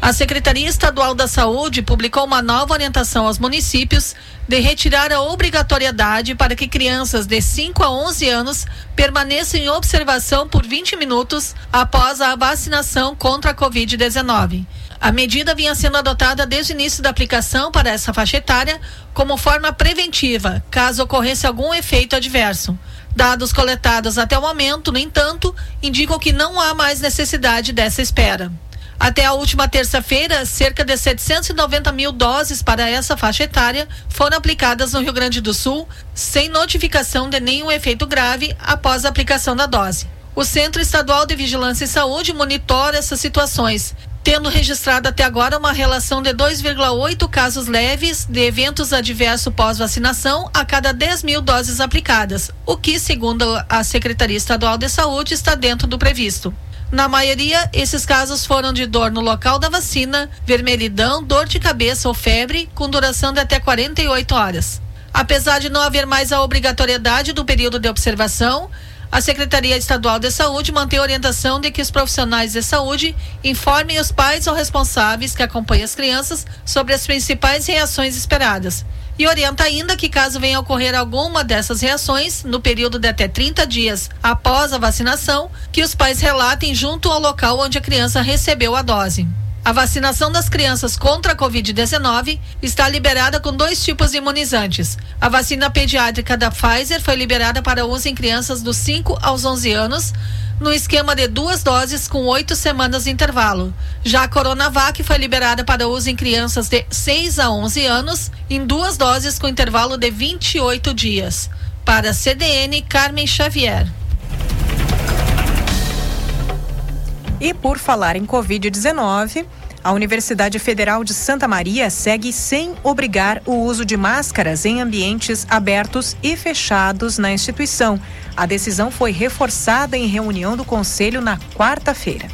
A Secretaria Estadual da Saúde publicou uma nova orientação aos municípios de retirar a obrigatoriedade para que crianças de 5 a 11 anos permaneçam em observação por 20 minutos após a vacinação contra a Covid-19. A medida vinha sendo adotada desde o início da aplicação para essa faixa etária como forma preventiva, caso ocorresse algum efeito adverso. Dados coletados até o momento, no entanto, indicam que não há mais necessidade dessa espera. Até a última terça-feira, cerca de 790 mil doses para essa faixa etária foram aplicadas no Rio Grande do Sul, sem notificação de nenhum efeito grave após a aplicação da dose. O Centro Estadual de Vigilância e Saúde monitora essas situações tendo registrado até agora uma relação de 2,8 casos leves de eventos adversos pós-vacinação a cada 10 mil doses aplicadas, o que, segundo a Secretaria Estadual de Saúde, está dentro do previsto. Na maioria, esses casos foram de dor no local da vacina, vermelhidão, dor de cabeça ou febre, com duração de até 48 horas. Apesar de não haver mais a obrigatoriedade do período de observação, a Secretaria Estadual de Saúde mantém a orientação de que os profissionais de saúde informem os pais ou responsáveis que acompanham as crianças sobre as principais reações esperadas, e orienta ainda que caso venha a ocorrer alguma dessas reações, no período de até 30 dias após a vacinação, que os pais relatem junto ao local onde a criança recebeu a dose. A vacinação das crianças contra a Covid-19 está liberada com dois tipos de imunizantes. A vacina pediátrica da Pfizer foi liberada para uso em crianças dos 5 aos 11 anos, no esquema de duas doses com oito semanas de intervalo. Já a Coronavac foi liberada para uso em crianças de 6 a 11 anos, em duas doses com intervalo de 28 dias. Para a CDN, Carmen Xavier. E por falar em Covid-19, a Universidade Federal de Santa Maria segue sem obrigar o uso de máscaras em ambientes abertos e fechados na instituição. A decisão foi reforçada em reunião do Conselho na quarta-feira.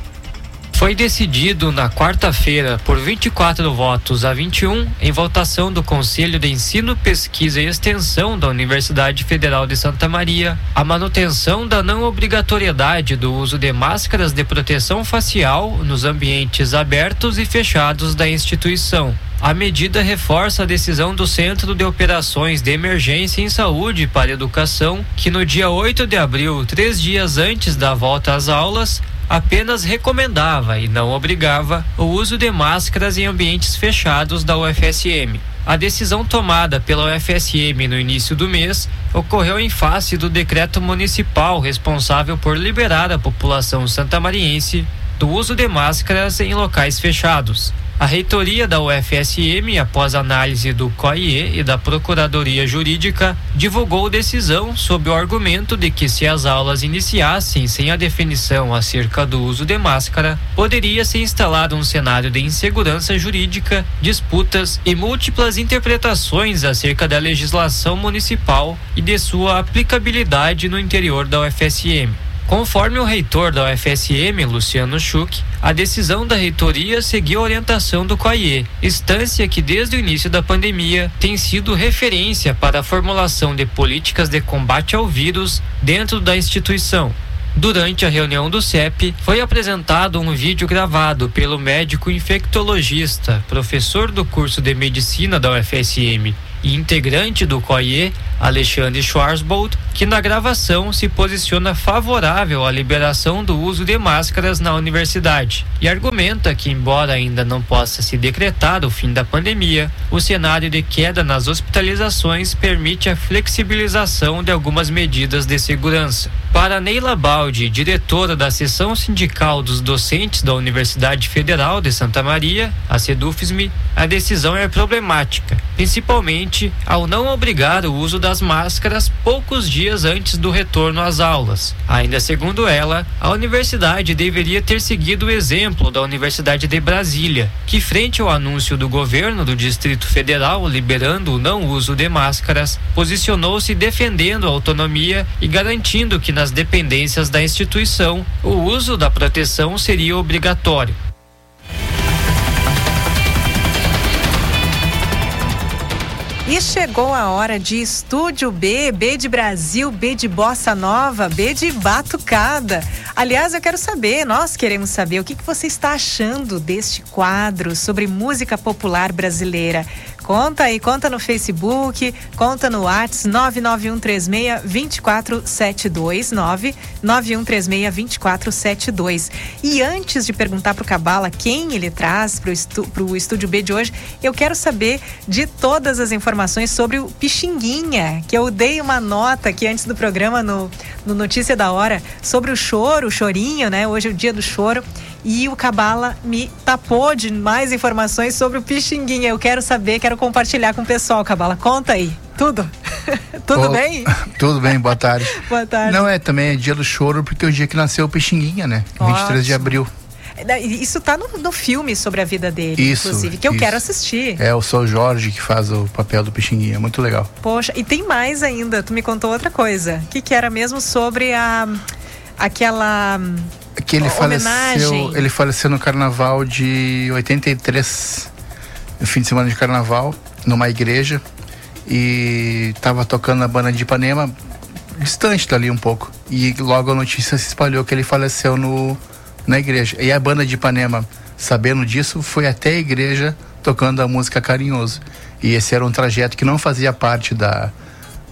Foi decidido na quarta-feira, por 24 votos a 21, em votação do Conselho de Ensino, Pesquisa e Extensão da Universidade Federal de Santa Maria, a manutenção da não obrigatoriedade do uso de máscaras de proteção facial nos ambientes abertos e fechados da instituição. A medida reforça a decisão do Centro de Operações de Emergência em Saúde para Educação, que no dia 8 de abril, três dias antes da volta às aulas, apenas recomendava e não obrigava o uso de máscaras em ambientes fechados da UFSM. A decisão tomada pela UFSM no início do mês ocorreu em face do decreto municipal responsável por liberar a população santamariense do uso de máscaras em locais fechados. A reitoria da UFSM, após análise do COIE e da Procuradoria Jurídica, divulgou decisão sob o argumento de que se as aulas iniciassem sem a definição acerca do uso de máscara, poderia se instalar um cenário de insegurança jurídica, disputas e múltiplas interpretações acerca da legislação municipal e de sua aplicabilidade no interior da UFSM. Conforme o reitor da UFSM, Luciano Schuch, a decisão da reitoria seguiu a orientação do COIE, instância que desde o início da pandemia tem sido referência para a formulação de políticas de combate ao vírus dentro da instituição. Durante a reunião do CEP, foi apresentado um vídeo gravado pelo médico infectologista, professor do curso de medicina da UFSM e integrante do COIE, Alexandre Schwarzbold, que na gravação se posiciona favorável à liberação do uso de máscaras na universidade e argumenta que, embora ainda não possa se decretar o fim da pandemia, o cenário de queda nas hospitalizações permite a flexibilização de algumas medidas de segurança. Para Neila Baldi, diretora da seção sindical dos docentes da Universidade Federal de Santa Maria, a SEDUFSME, a decisão é problemática, principalmente ao não obrigar o uso das máscaras poucos dias antes do retorno às aulas. Ainda segundo ela, a universidade deveria ter seguido o exemplo da Universidade de Brasília, que, frente ao anúncio do governo do Distrito Federal liberando o não uso de máscaras, posicionou-se defendendo a autonomia e garantindo que nas dependências da instituição o uso da proteção seria obrigatório. E chegou a hora de Estúdio B, B de Brasil, B de Bossa Nova, B de Batucada. Aliás, eu quero saber, nós queremos saber o que, que você está achando deste quadro sobre música popular brasileira. Conta aí, conta no Facebook, conta no WhatsApp 99136-2472, 99136-2472. E antes de perguntar para o Cabala quem ele traz para o Estúdio B de hoje, eu quero saber de todas as informações sobre o Pixinguinha, que eu dei uma nota aqui antes do programa no, no Notícia da Hora sobre o choro, o chorinho, né? Hoje é o dia do choro. E o Cabala me tapou de mais informações sobre o Pixinguinha. Eu quero saber, quero compartilhar com o pessoal, Cabala. Conta aí. Tudo? Tudo oh, bem? Tudo bem, boa tarde. boa tarde. Não, é também é dia do choro, porque é o dia que nasceu o Pixinguinha, né? Ótimo. 23 de abril. Isso tá no, no, filme sobre a vida dele, isso, inclusive, que eu isso. quero assistir. É, o Sou Jorge que faz o papel do Pixinguinha, muito legal. Poxa, e tem mais ainda, tu me contou outra coisa. O que, que era mesmo sobre a aquela que ele faleceu, ele faleceu no carnaval de 83, no fim de semana de carnaval, numa igreja e estava tocando na banda de Ipanema, distante dali um pouco. E logo a notícia se espalhou que ele faleceu no na igreja. E a banda de Ipanema, sabendo disso, foi até a igreja tocando a música Carinhoso. E esse era um trajeto que não fazia parte da,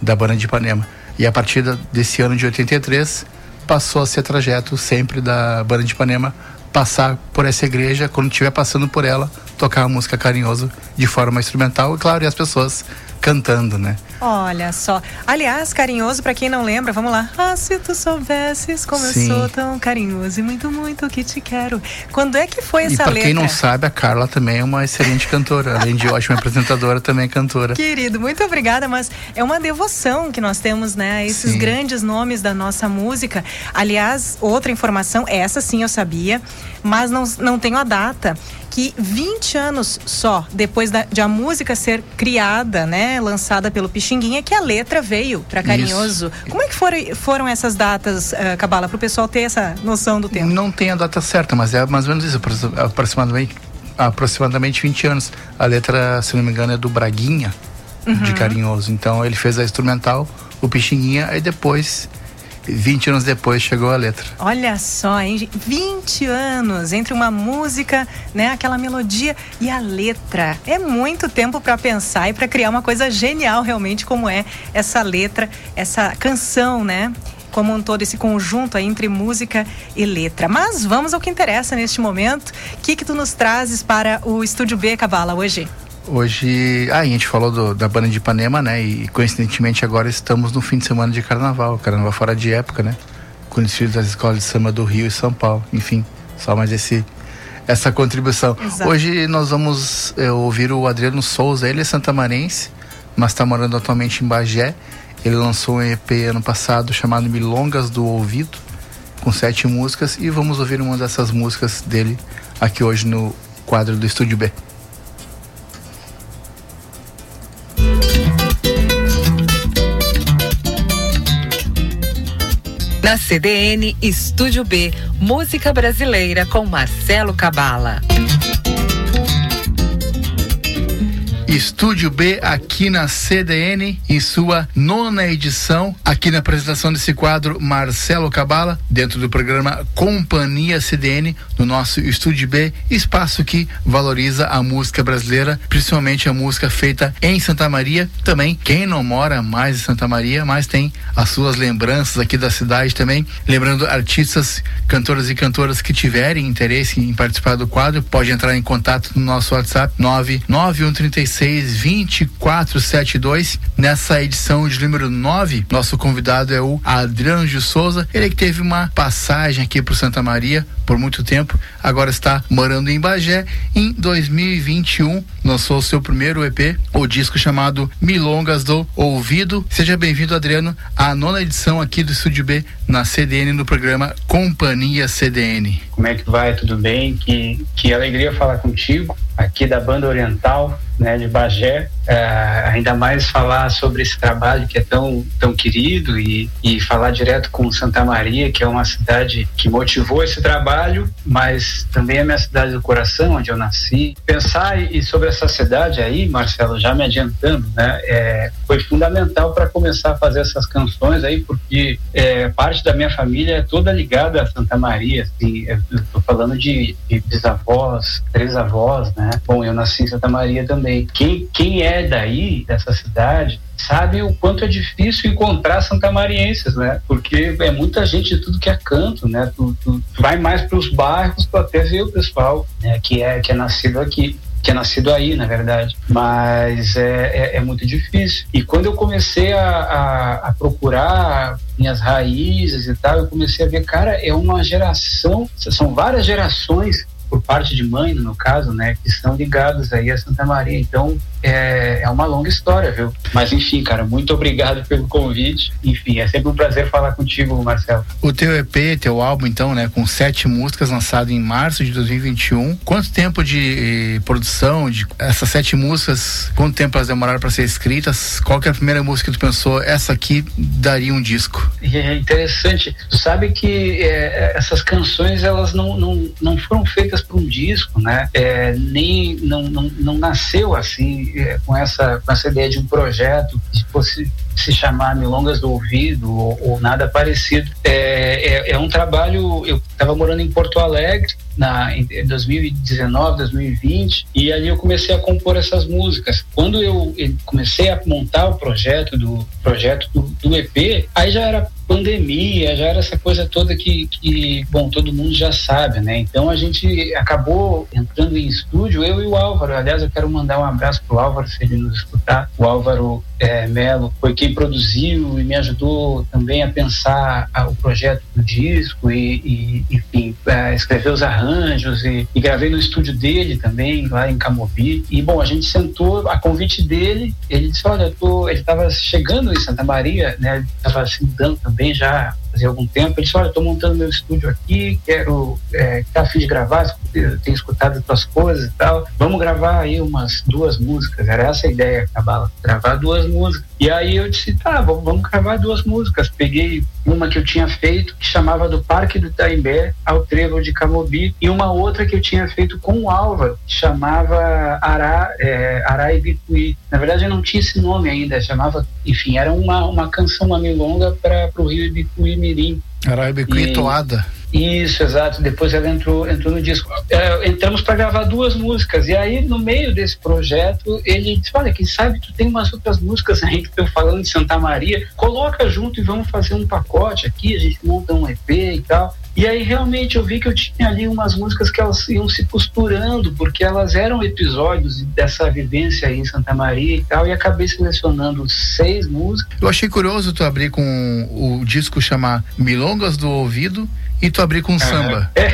da banda de Ipanema. E a partir desse ano de 83, passou a ser trajeto sempre da banda de Ipanema passar por essa igreja, quando estiver passando por ela, tocar a música Carinhoso de forma instrumental, e claro, e as pessoas cantando, né? Olha só. Aliás, carinhoso, para quem não lembra, vamos lá. Ah, se tu soubesses como Sim. eu sou tão carinhoso e muito, muito que te quero. Quando é que foi essa e pra letra? quem não sabe, a Carla também é uma excelente cantora. Além de ótima apresentadora, também é cantora. Querido, muito obrigada, mas é uma devoção que nós temos, né? Esses sim. grandes nomes da nossa música. Aliás, outra informação, essa sim eu sabia, mas não, não tenho a data que 20 anos só depois da, de a música ser criada, né, lançada pelo Pixinguinha, que a letra veio para Carinhoso. Isso. Como é que foram, foram essas datas, uh, Cabala, para o pessoal ter essa noção do tempo? Não tem a data certa, mas é mais ou menos isso, aproximadamente, aproximadamente 20 anos. A letra, se não me engano, é do Braguinha, uhum. de Carinhoso. Então ele fez a instrumental, o Pixinguinha, aí depois 20 anos depois chegou a letra. Olha só, hein? 20 anos entre uma música, né, aquela melodia e a letra. É muito tempo para pensar e para criar uma coisa genial realmente como é essa letra, essa canção, né? como um todo esse conjunto aí entre música e letra. Mas vamos ao que interessa neste momento. O que que tu nos trazes para o Estúdio B Cabala hoje? Hoje, ah, a gente falou do, da banda de Ipanema, né? E coincidentemente agora estamos no fim de semana de carnaval, carnaval fora de época, né? Com os filhos das escolas de samba do Rio e São Paulo. Enfim, só mais esse essa contribuição. Exato. Hoje nós vamos é, ouvir o Adriano Souza, ele é santamarense, mas está morando atualmente em Bagé. Ele lançou um EP ano passado chamado Milongas do Ouvido, com sete músicas, e vamos ouvir uma dessas músicas dele aqui hoje no quadro do Estúdio B. Na CDN Estúdio B, música brasileira com Marcelo Cabala. Estúdio B aqui na CDN, em sua nona edição, aqui na apresentação desse quadro Marcelo Cabala, dentro do programa Companhia CDN, no nosso Estúdio B, espaço que valoriza a música brasileira, principalmente a música feita em Santa Maria. Também, quem não mora mais em Santa Maria, mas tem as suas lembranças aqui da cidade também. Lembrando, artistas, cantoras e cantoras que tiverem interesse em participar do quadro, pode entrar em contato no nosso WhatsApp 99136 2472. Nessa edição de número 9, nosso convidado é o Adriano de Souza. Ele que teve uma passagem aqui para Santa Maria por muito tempo, agora está morando em Bagé. Em 2021, lançou seu primeiro EP, o disco chamado Milongas do Ouvido. Seja bem-vindo, Adriano, à nona edição aqui do Estúdio B na CDN, no programa Companhia CDN. Como é que vai? Tudo bem? Que, que alegria falar contigo aqui da Banda Oriental, né, de Bagé. É, ainda mais falar sobre esse trabalho que é tão, tão querido e, e falar direto com Santa Maria, que é uma cidade que motivou esse trabalho, mas também é minha cidade do coração, onde eu nasci. Pensar e, sobre essa cidade aí, Marcelo, já me adiantando, né, é, foi fundamental para começar a fazer essas canções aí, porque é, parte da minha família é toda ligada a Santa Maria, assim, eu tô falando de, de bisavós, três avós, né? Bom, eu nasci em Santa Maria também. Quem, quem é daí, dessa cidade, sabe o quanto é difícil encontrar santamarienses, né? Porque é muita gente de tudo que é canto, né? Tu, tu, tu vai mais para os bairros para até ver o pessoal né? que, é, que é nascido aqui que é nascido aí, na verdade, mas é, é, é muito difícil. E quando eu comecei a, a, a, procurar minhas raízes e tal, eu comecei a ver, cara, é uma geração, são várias gerações por parte de mãe, no caso, né, que são ligados aí a Santa Maria. Então, é, é uma longa história, viu? Mas enfim, cara, muito obrigado pelo convite. Enfim, é sempre um prazer falar contigo, Marcelo. O teu EP, teu álbum, então, né, com sete músicas lançado em março de 2021. Quanto tempo de eh, produção de essas sete músicas? Quanto tempo elas demoraram para ser escritas? Qual que é a primeira música que tu pensou? Essa aqui daria um disco? É interessante. Tu sabe que é, essas canções elas não, não, não foram feitas para um disco, né? É, nem não, não, não nasceu assim é, com, essa, com essa ideia de um projeto que fosse se chamar Milongas do Ouvido ou, ou nada parecido. É, é, é, um trabalho. Eu estava morando em Porto Alegre na, em 2019, 2020, e ali eu comecei a compor essas músicas. Quando eu comecei a montar o projeto do projeto do, do EP, aí já era pandemia, já era essa coisa toda que, que, bom, todo mundo já sabe, né? Então a gente acabou entrando em estúdio, eu e o Álvaro. Aliás, eu quero mandar um abraço pro Álvaro, se ele nos escutar. O Álvaro é, Melo foi quem produziu e me ajudou também a pensar a, o projeto do disco e, e enfim, a escrever os arranjos e, e, gravei no estúdio dele também, lá em Camobi. E, bom, a gente sentou, a convite dele, ele disse, olha, eu tô, ele estava chegando em Santa Maria, né? Estava se mudando também já fazia algum tempo. Ele disse: Olha, estou montando meu estúdio aqui, quero. É, tá afim de gravar, tenho escutado as tuas coisas e tal. Vamos gravar aí umas duas músicas. Era essa a ideia, Cabala, gravar duas músicas. E aí eu disse: Tá, vamos, vamos gravar duas músicas. Peguei uma que eu tinha feito, que chamava Do Parque do Taimbé ao Trevo de Camobi, e uma outra que eu tinha feito com o Alva, que chamava Ará, é, Ará Ibicuí. Na verdade, eu não tinha esse nome ainda, chamava, enfim, era uma, uma canção, uma milonga para o Rio Ibicuí Mirim. Arabicuí e Toada. Isso, exato. Depois ela entrou, entrou no disco. É, entramos para gravar duas músicas. E aí, no meio desse projeto, ele disse: Olha, quem sabe tu tem umas outras músicas aí que estão falando de Santa Maria, coloca junto e vamos fazer um pacote aqui. A gente monta um EP e tal. E aí realmente eu vi que eu tinha ali umas músicas que elas iam se costurando, porque elas eram episódios dessa vivência aí em Santa Maria e tal, e acabei selecionando seis músicas. Eu achei curioso tu abrir com o disco chamar Milongas do Ouvido e tu abrir com samba. É,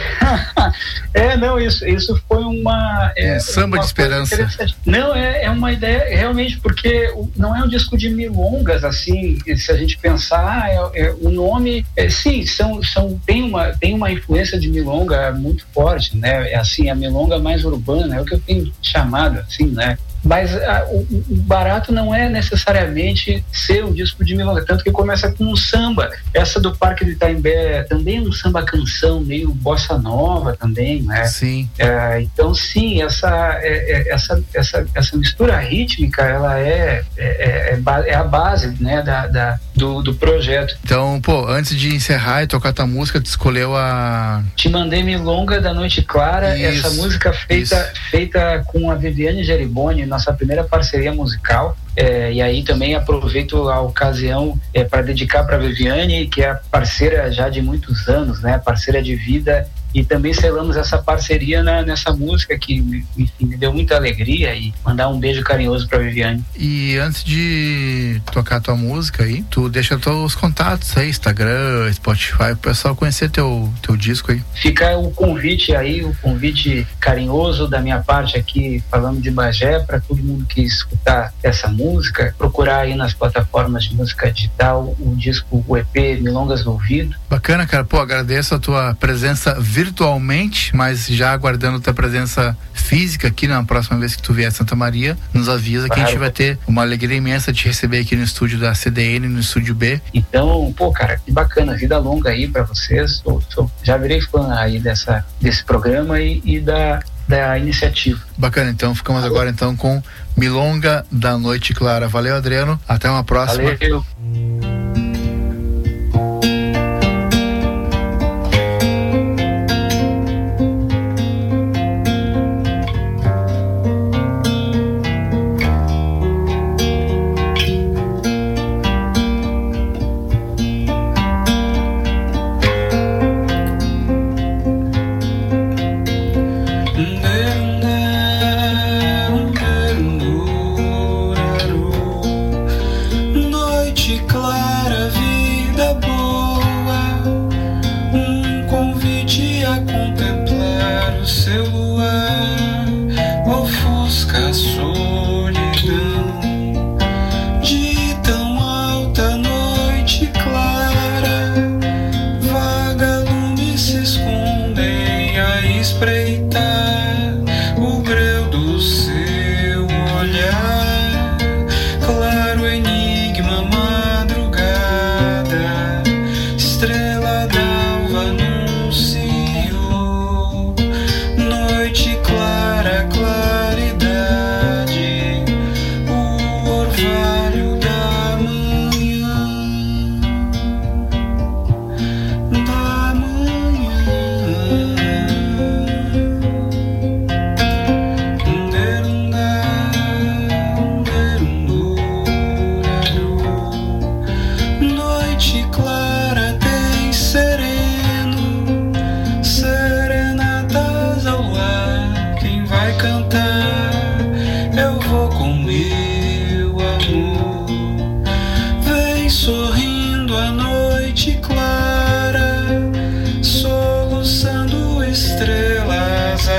é, não, isso, isso foi uma. É, um samba uma de esperança. Não, é, é uma ideia, realmente, porque não é um disco de milongas, assim, se a gente pensar, é, é, o nome, é, sim, são, são, tem, uma, tem uma influência de milonga muito forte, né? É assim, a milonga mais urbana, é o que eu tenho chamado, assim, né? Mas a, ah, o, o, barato não é necessariamente ser um disco de milonga, tanto que começa com um samba. Essa do Parque do Itaimbé também é um samba canção, meio bossa nova também, né? Sim. É, então, sim, essa, é, é, essa, essa, essa mistura rítmica, ela é, é, é, é a base né, da, da do, do projeto. Então, pô, antes de encerrar e tocar tua música, tu escolheu a... Te Mandei Milonga da Noite Clara, isso, essa música feita, feita com a Viviane Geriboni, nossa primeira parceria musical. É, e aí também aproveito a ocasião é, para dedicar para Viviane, que é parceira já de muitos anos, né? Parceira de vida e também selamos essa parceria na, nessa música que enfim, me deu muita alegria e mandar um beijo carinhoso para Viviane. E antes de tocar tua música aí, tu deixa todos os contatos aí, Instagram, Spotify, o pessoal conhecer teu, teu disco aí. Fica o convite aí, o convite carinhoso da minha parte aqui, falando de Bagé, para todo mundo que escutar essa música, procurar aí nas plataformas de música digital o disco, o EP Milongas do Ouvido. Bacana, cara. Pô, agradeço a tua presença virtual virtualmente, mas já aguardando tua presença física aqui na próxima vez que tu vier a Santa Maria, nos avisa claro. que a gente vai ter uma alegria imensa de te receber aqui no estúdio da CDN, no estúdio B. Então, pô, cara, que bacana, vida longa aí para vocês. Sou, sou, já virei fã aí dessa, desse programa e, e da, da iniciativa. Bacana, então ficamos agora então com Milonga da Noite Clara. Valeu, Adriano. Até uma próxima. Valeu.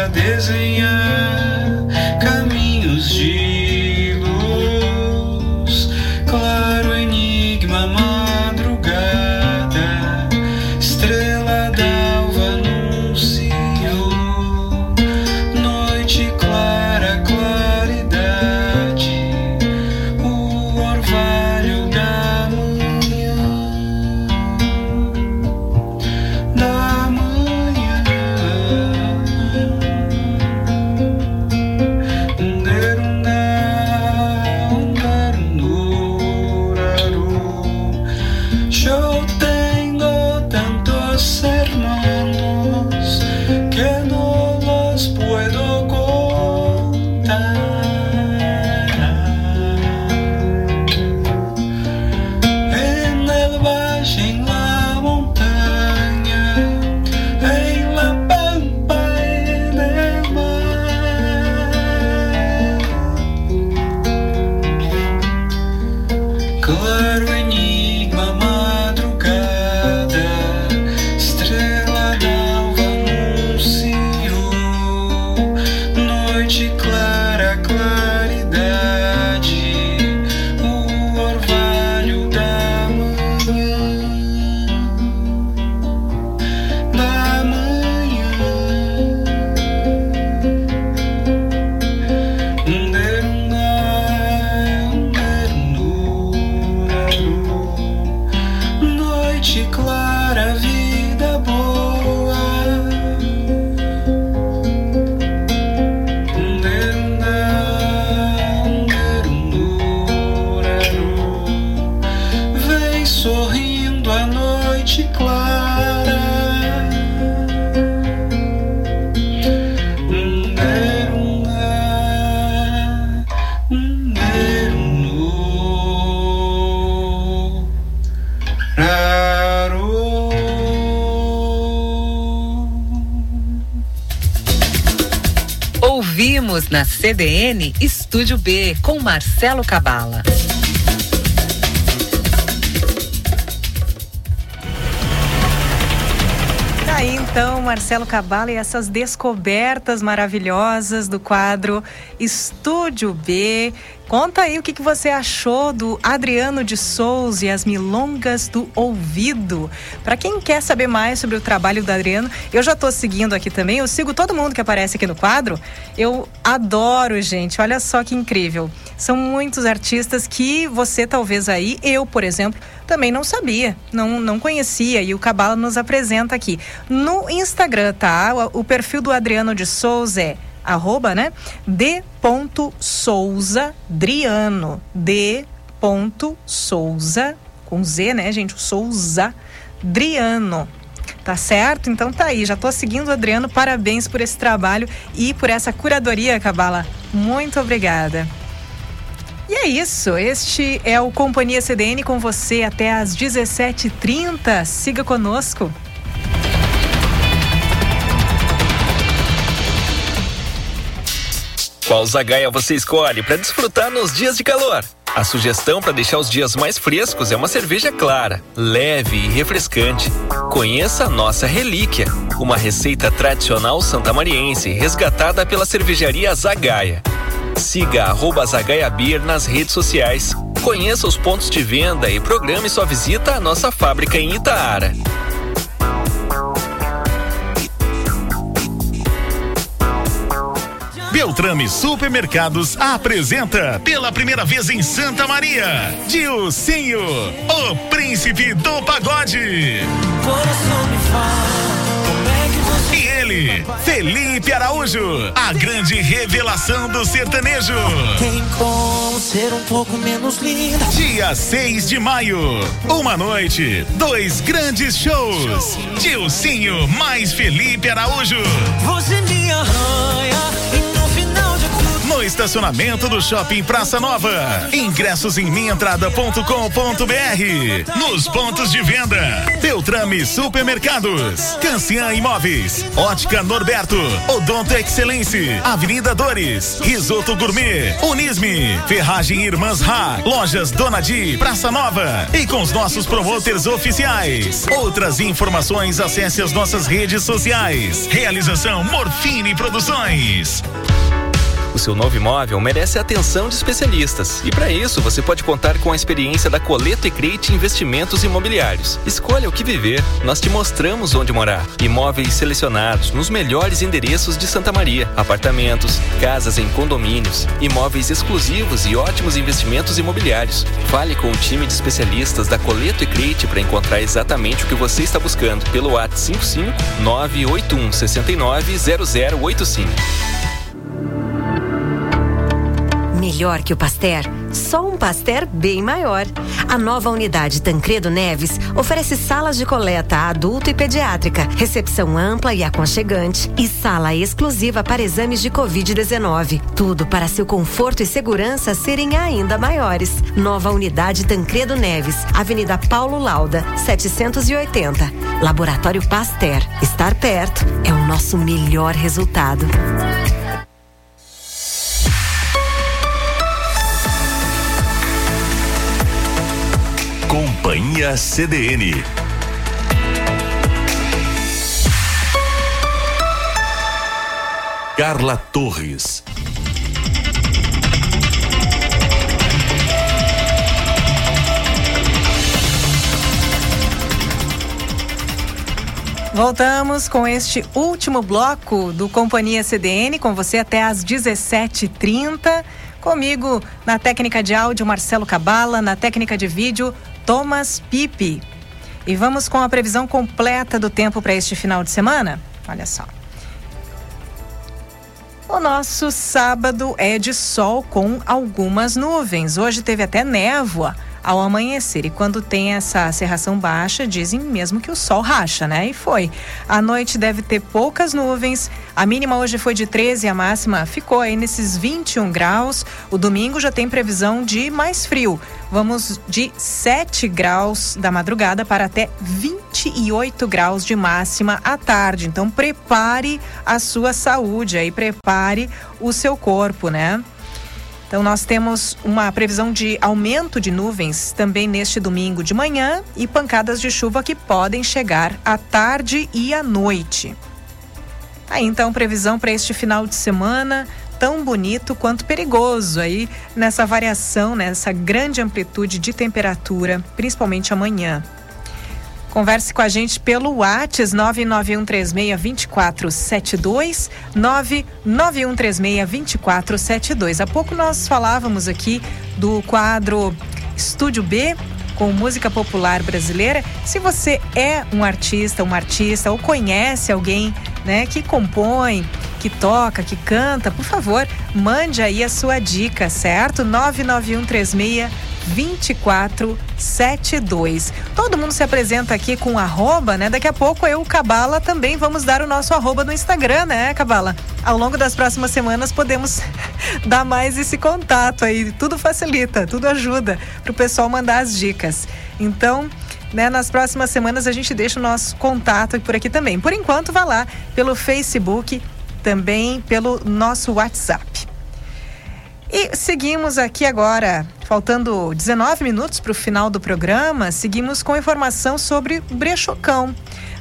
desenhar. Na CDN Estúdio B com Marcelo Cabala. Tá aí então, Marcelo Cabala e essas descobertas maravilhosas do quadro Estúdio B. Conta aí o que, que você achou do Adriano de Souza e as Milongas do Ouvido. Para quem quer saber mais sobre o trabalho do Adriano, eu já estou seguindo aqui também. Eu sigo todo mundo que aparece aqui no quadro. Eu adoro, gente. Olha só que incrível. São muitos artistas que você talvez aí, eu, por exemplo, também não sabia, não, não conhecia e o Cabala nos apresenta aqui. No Instagram, tá? O, perfil do Adriano de Souza é arroba, né? D. Souza Driano. D. Souza, com Z, né, gente? Souza Driano. Tá certo? Então tá aí, já tô seguindo o Adriano. Parabéns por esse trabalho e por essa curadoria, Cabala. Muito obrigada. E é isso, este é o Companhia CDN com você até às 17h30. Siga conosco. Qual zagaia você escolhe para desfrutar nos dias de calor? A sugestão para deixar os dias mais frescos é uma cerveja clara, leve e refrescante. Conheça a nossa relíquia, uma receita tradicional santamariense resgatada pela cervejaria Zagaia. Siga arroba Zagaia Beer nas redes sociais. Conheça os pontos de venda e programe sua visita à nossa fábrica em Itaara. Beltrame Supermercados apresenta pela primeira vez em Santa Maria, Dilcinho, o príncipe do pagode. E ele, Felipe Araújo, a grande revelação do sertanejo. Tem como ser um pouco menos linda. Dia 6 de maio, uma noite, dois grandes shows. Dilcinho mais Felipe Araújo. Você me arranha estacionamento do Shopping Praça Nova. Ingressos em minhaentrada.com.br. Nos pontos de venda. Beltrame Supermercados. Cancian Imóveis. Ótica Norberto. Odonto Excelência. Avenida Dores. Risoto Gourmet. Unisme. Ferragem Irmãs Ra. Lojas Dona Di. Praça Nova. E com os nossos promotores oficiais. Outras informações acesse as nossas redes sociais. Realização Morfine Produções. O seu novo imóvel merece a atenção de especialistas. E para isso, você pode contar com a experiência da Coleto e Crete Investimentos Imobiliários. Escolha o que viver. Nós te mostramos onde morar. Imóveis selecionados nos melhores endereços de Santa Maria. Apartamentos, casas em condomínios, imóveis exclusivos e ótimos investimentos imobiliários. Fale com o time de especialistas da Coleto e Crete para encontrar exatamente o que você está buscando pelo WhatsApp 55 981 69 0085 melhor que o Pasteur? Só um Pasteur bem maior. A nova unidade Tancredo Neves oferece salas de coleta adulto e pediátrica, recepção ampla e aconchegante e sala exclusiva para exames de Covid-19. Tudo para seu conforto e segurança serem ainda maiores. Nova unidade Tancredo Neves, Avenida Paulo Lauda, 780. Laboratório Pasteur. Estar perto é o nosso melhor resultado. Companhia CDN. Carla Torres. Voltamos com este último bloco do Companhia CDN, com você até às 17h30. Comigo na técnica de áudio, Marcelo Cabala, na técnica de vídeo, Thomas Pipe. E vamos com a previsão completa do tempo para este final de semana? Olha só. O nosso sábado é de sol com algumas nuvens. Hoje teve até névoa ao amanhecer. E quando tem essa serração baixa, dizem mesmo que o sol racha, né? E foi. A noite deve ter poucas nuvens. A mínima hoje foi de 13, a máxima ficou aí nesses 21 graus. O domingo já tem previsão de mais frio. Vamos de 7 graus da madrugada para até 28 graus de máxima à tarde. Então prepare a sua saúde aí, prepare o seu corpo, né? Então, nós temos uma previsão de aumento de nuvens também neste domingo de manhã e pancadas de chuva que podem chegar à tarde e à noite. Aí, então, previsão para este final de semana tão bonito quanto perigoso aí nessa variação, nessa grande amplitude de temperatura, principalmente amanhã. Converse com a gente pelo WhatsApp 991362472, 991362472. Há pouco nós falávamos aqui do quadro Estúdio B com música popular brasileira. Se você é um artista, uma artista ou conhece alguém, né, que compõe, que toca, que canta, por favor, mande aí a sua dica, certo? 99136 2472. Todo mundo se apresenta aqui com arroba, né? Daqui a pouco eu, Cabala, também vamos dar o nosso arroba no Instagram, né, Cabala? Ao longo das próximas semanas podemos dar mais esse contato aí. Tudo facilita, tudo ajuda para o pessoal mandar as dicas. Então, né, nas próximas semanas a gente deixa o nosso contato por aqui também. Por enquanto, vá lá pelo Facebook, também pelo nosso WhatsApp. E seguimos aqui agora, faltando 19 minutos para o final do programa, seguimos com informação sobre Brechocão.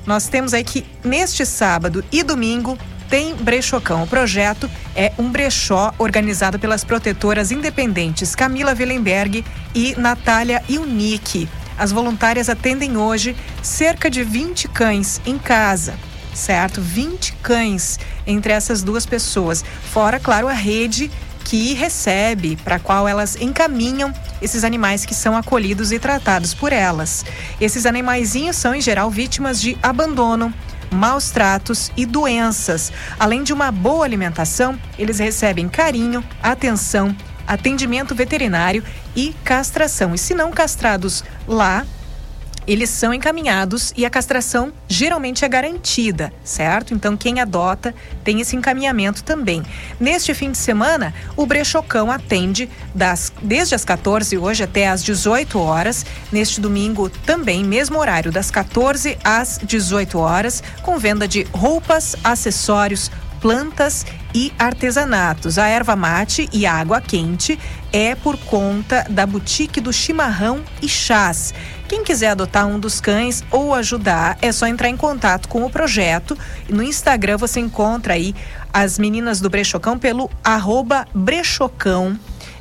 Nós temos aí que neste sábado e domingo tem Brechocão. O projeto é um brechó organizado pelas protetoras independentes Camila Willenberg e Natália Unique. As voluntárias atendem hoje cerca de 20 cães em casa, certo? 20 cães entre essas duas pessoas. Fora, claro, a rede que recebe, para qual elas encaminham esses animais que são acolhidos e tratados por elas. Esses animaizinhos são, em geral, vítimas de abandono, maus tratos e doenças. Além de uma boa alimentação, eles recebem carinho, atenção, atendimento veterinário e castração. E se não castrados lá, eles são encaminhados e a castração geralmente é garantida, certo? Então quem adota tem esse encaminhamento também. Neste fim de semana, o Brechocão atende das, desde as 14 hoje até às 18 horas. Neste domingo também, mesmo horário, das 14 às 18 horas, com venda de roupas, acessórios, plantas e artesanatos. A erva mate e a água quente é por conta da boutique do chimarrão e chás. Quem quiser adotar um dos cães ou ajudar, é só entrar em contato com o projeto. No Instagram você encontra aí as meninas do Brechocão pelo arroba brechocão,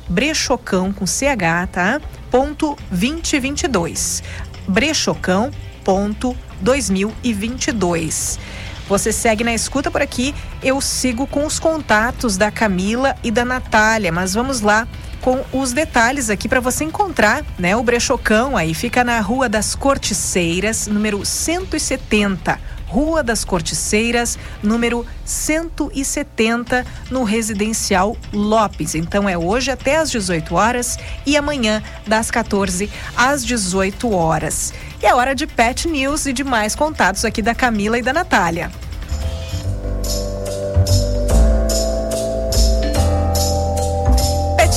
brechocão com CH, tá? Ponto 2022. Brechocão ponto 2022. Você segue na escuta por aqui, eu sigo com os contatos da Camila e da Natália, mas vamos lá com os detalhes aqui para você encontrar, né? O Brechocão aí fica na Rua das Corticeiras, número 170. Rua das Corticeiras, número 170, no Residencial Lopes. Então é hoje até às 18 horas e amanhã das 14 às 18 horas. E é hora de Pet News e de mais contatos aqui da Camila e da Natália.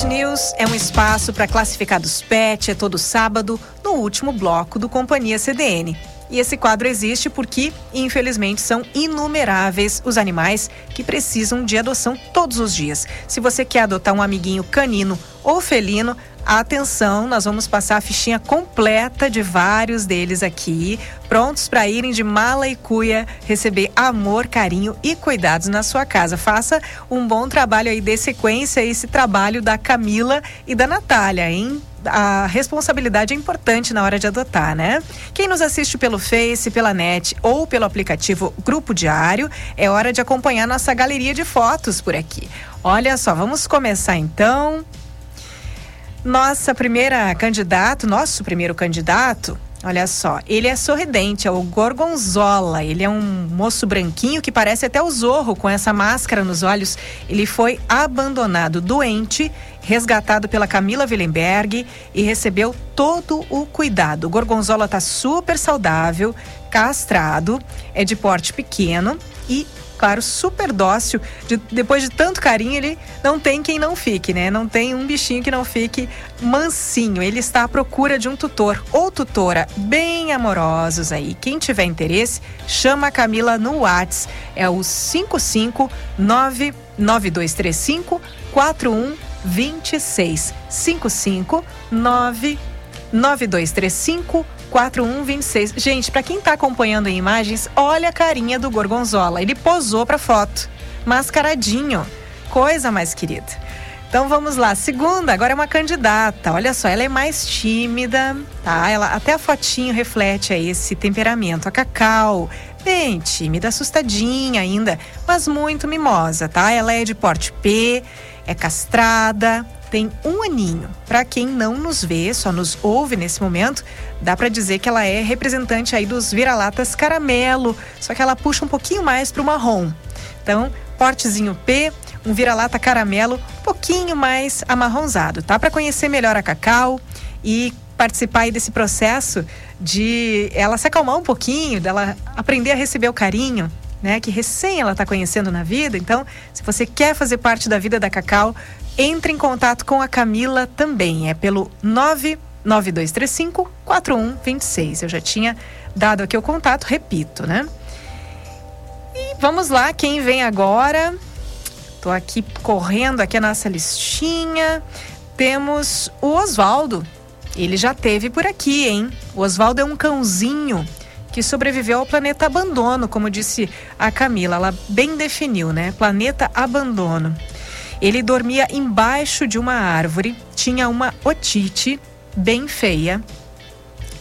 News é um espaço para classificados pet, é todo sábado, no último bloco do Companhia CDN. E esse quadro existe porque, infelizmente, são inumeráveis os animais que precisam de adoção todos os dias. Se você quer adotar um amiguinho canino ou felino, Atenção, nós vamos passar a fichinha completa de vários deles aqui, prontos para irem de mala e cuia receber amor, carinho e cuidados na sua casa. Faça um bom trabalho aí, dê sequência a esse trabalho da Camila e da Natália, hein? a responsabilidade é importante na hora de adotar, né? Quem nos assiste pelo Face, pela net ou pelo aplicativo Grupo Diário, é hora de acompanhar nossa galeria de fotos por aqui. Olha só, vamos começar então. Nossa primeira candidato, nosso primeiro candidato, olha só, ele é sorridente, é o Gorgonzola. Ele é um moço branquinho que parece até o Zorro com essa máscara nos olhos. Ele foi abandonado doente, resgatado pela Camila Willenberg e recebeu todo o cuidado. O Gorgonzola está super saudável, castrado, é de porte pequeno e claro, super dócil. De, depois de tanto carinho, ele não tem quem não fique, né? Não tem um bichinho que não fique mansinho. Ele está à procura de um tutor ou tutora bem amorosos aí. Quem tiver interesse, chama a Camila no Whats. É o 5599235 4126. 559 9235 4126. Gente, para quem tá acompanhando em imagens, olha a carinha do Gorgonzola. Ele posou para foto, mascaradinho. Coisa mais querida. Então vamos lá, segunda, agora é uma candidata. Olha só, ela é mais tímida, tá? Ela até a fotinho reflete aí esse temperamento. A Cacau, bem tímida, assustadinha ainda, mas muito mimosa, tá? Ela é de porte P, é castrada, tem um aninho. Para quem não nos vê, só nos ouve nesse momento, dá para dizer que ela é representante aí dos vira-latas caramelo, só que ela puxa um pouquinho mais para o marrom. Então, portezinho P, um vira-lata caramelo, um pouquinho mais amarronzado, tá? Para conhecer melhor a Cacau e participar aí desse processo de ela se acalmar um pouquinho, dela aprender a receber o carinho, né, que recém ela está conhecendo na vida. Então, se você quer fazer parte da vida da Cacau, entre em contato com a Camila também. É pelo 99235 4126. Eu já tinha dado aqui o contato, repito, né? E vamos lá, quem vem agora? Tô aqui correndo aqui a nossa listinha. Temos o Oswaldo. Ele já teve por aqui, hein? O Oswaldo é um cãozinho que sobreviveu ao planeta abandono, como disse a Camila. Ela bem definiu, né? Planeta abandono. Ele dormia embaixo de uma árvore, tinha uma otite bem feia,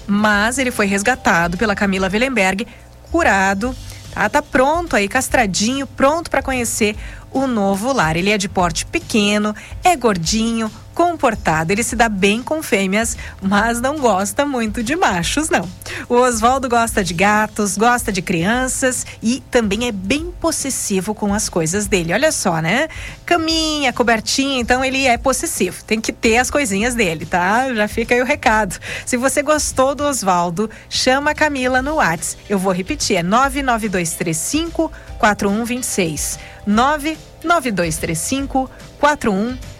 mas ele foi resgatado pela Camila Wellenberg, curado, tá, tá pronto aí, castradinho, pronto para conhecer o novo lar. Ele é de porte pequeno, é gordinho, comportado. Ele se dá bem com fêmeas, mas não gosta muito de machos, não. O Oswaldo gosta de gatos, gosta de crianças e também é bem possessivo com as coisas dele. Olha só, né? Caminha, cobertinha, então ele é possessivo. Tem que ter as coisinhas dele, tá? Já fica aí o recado. Se você gostou do Oswaldo, chama a Camila no Whats. Eu vou repetir, é 99235 4126. 99235 4126.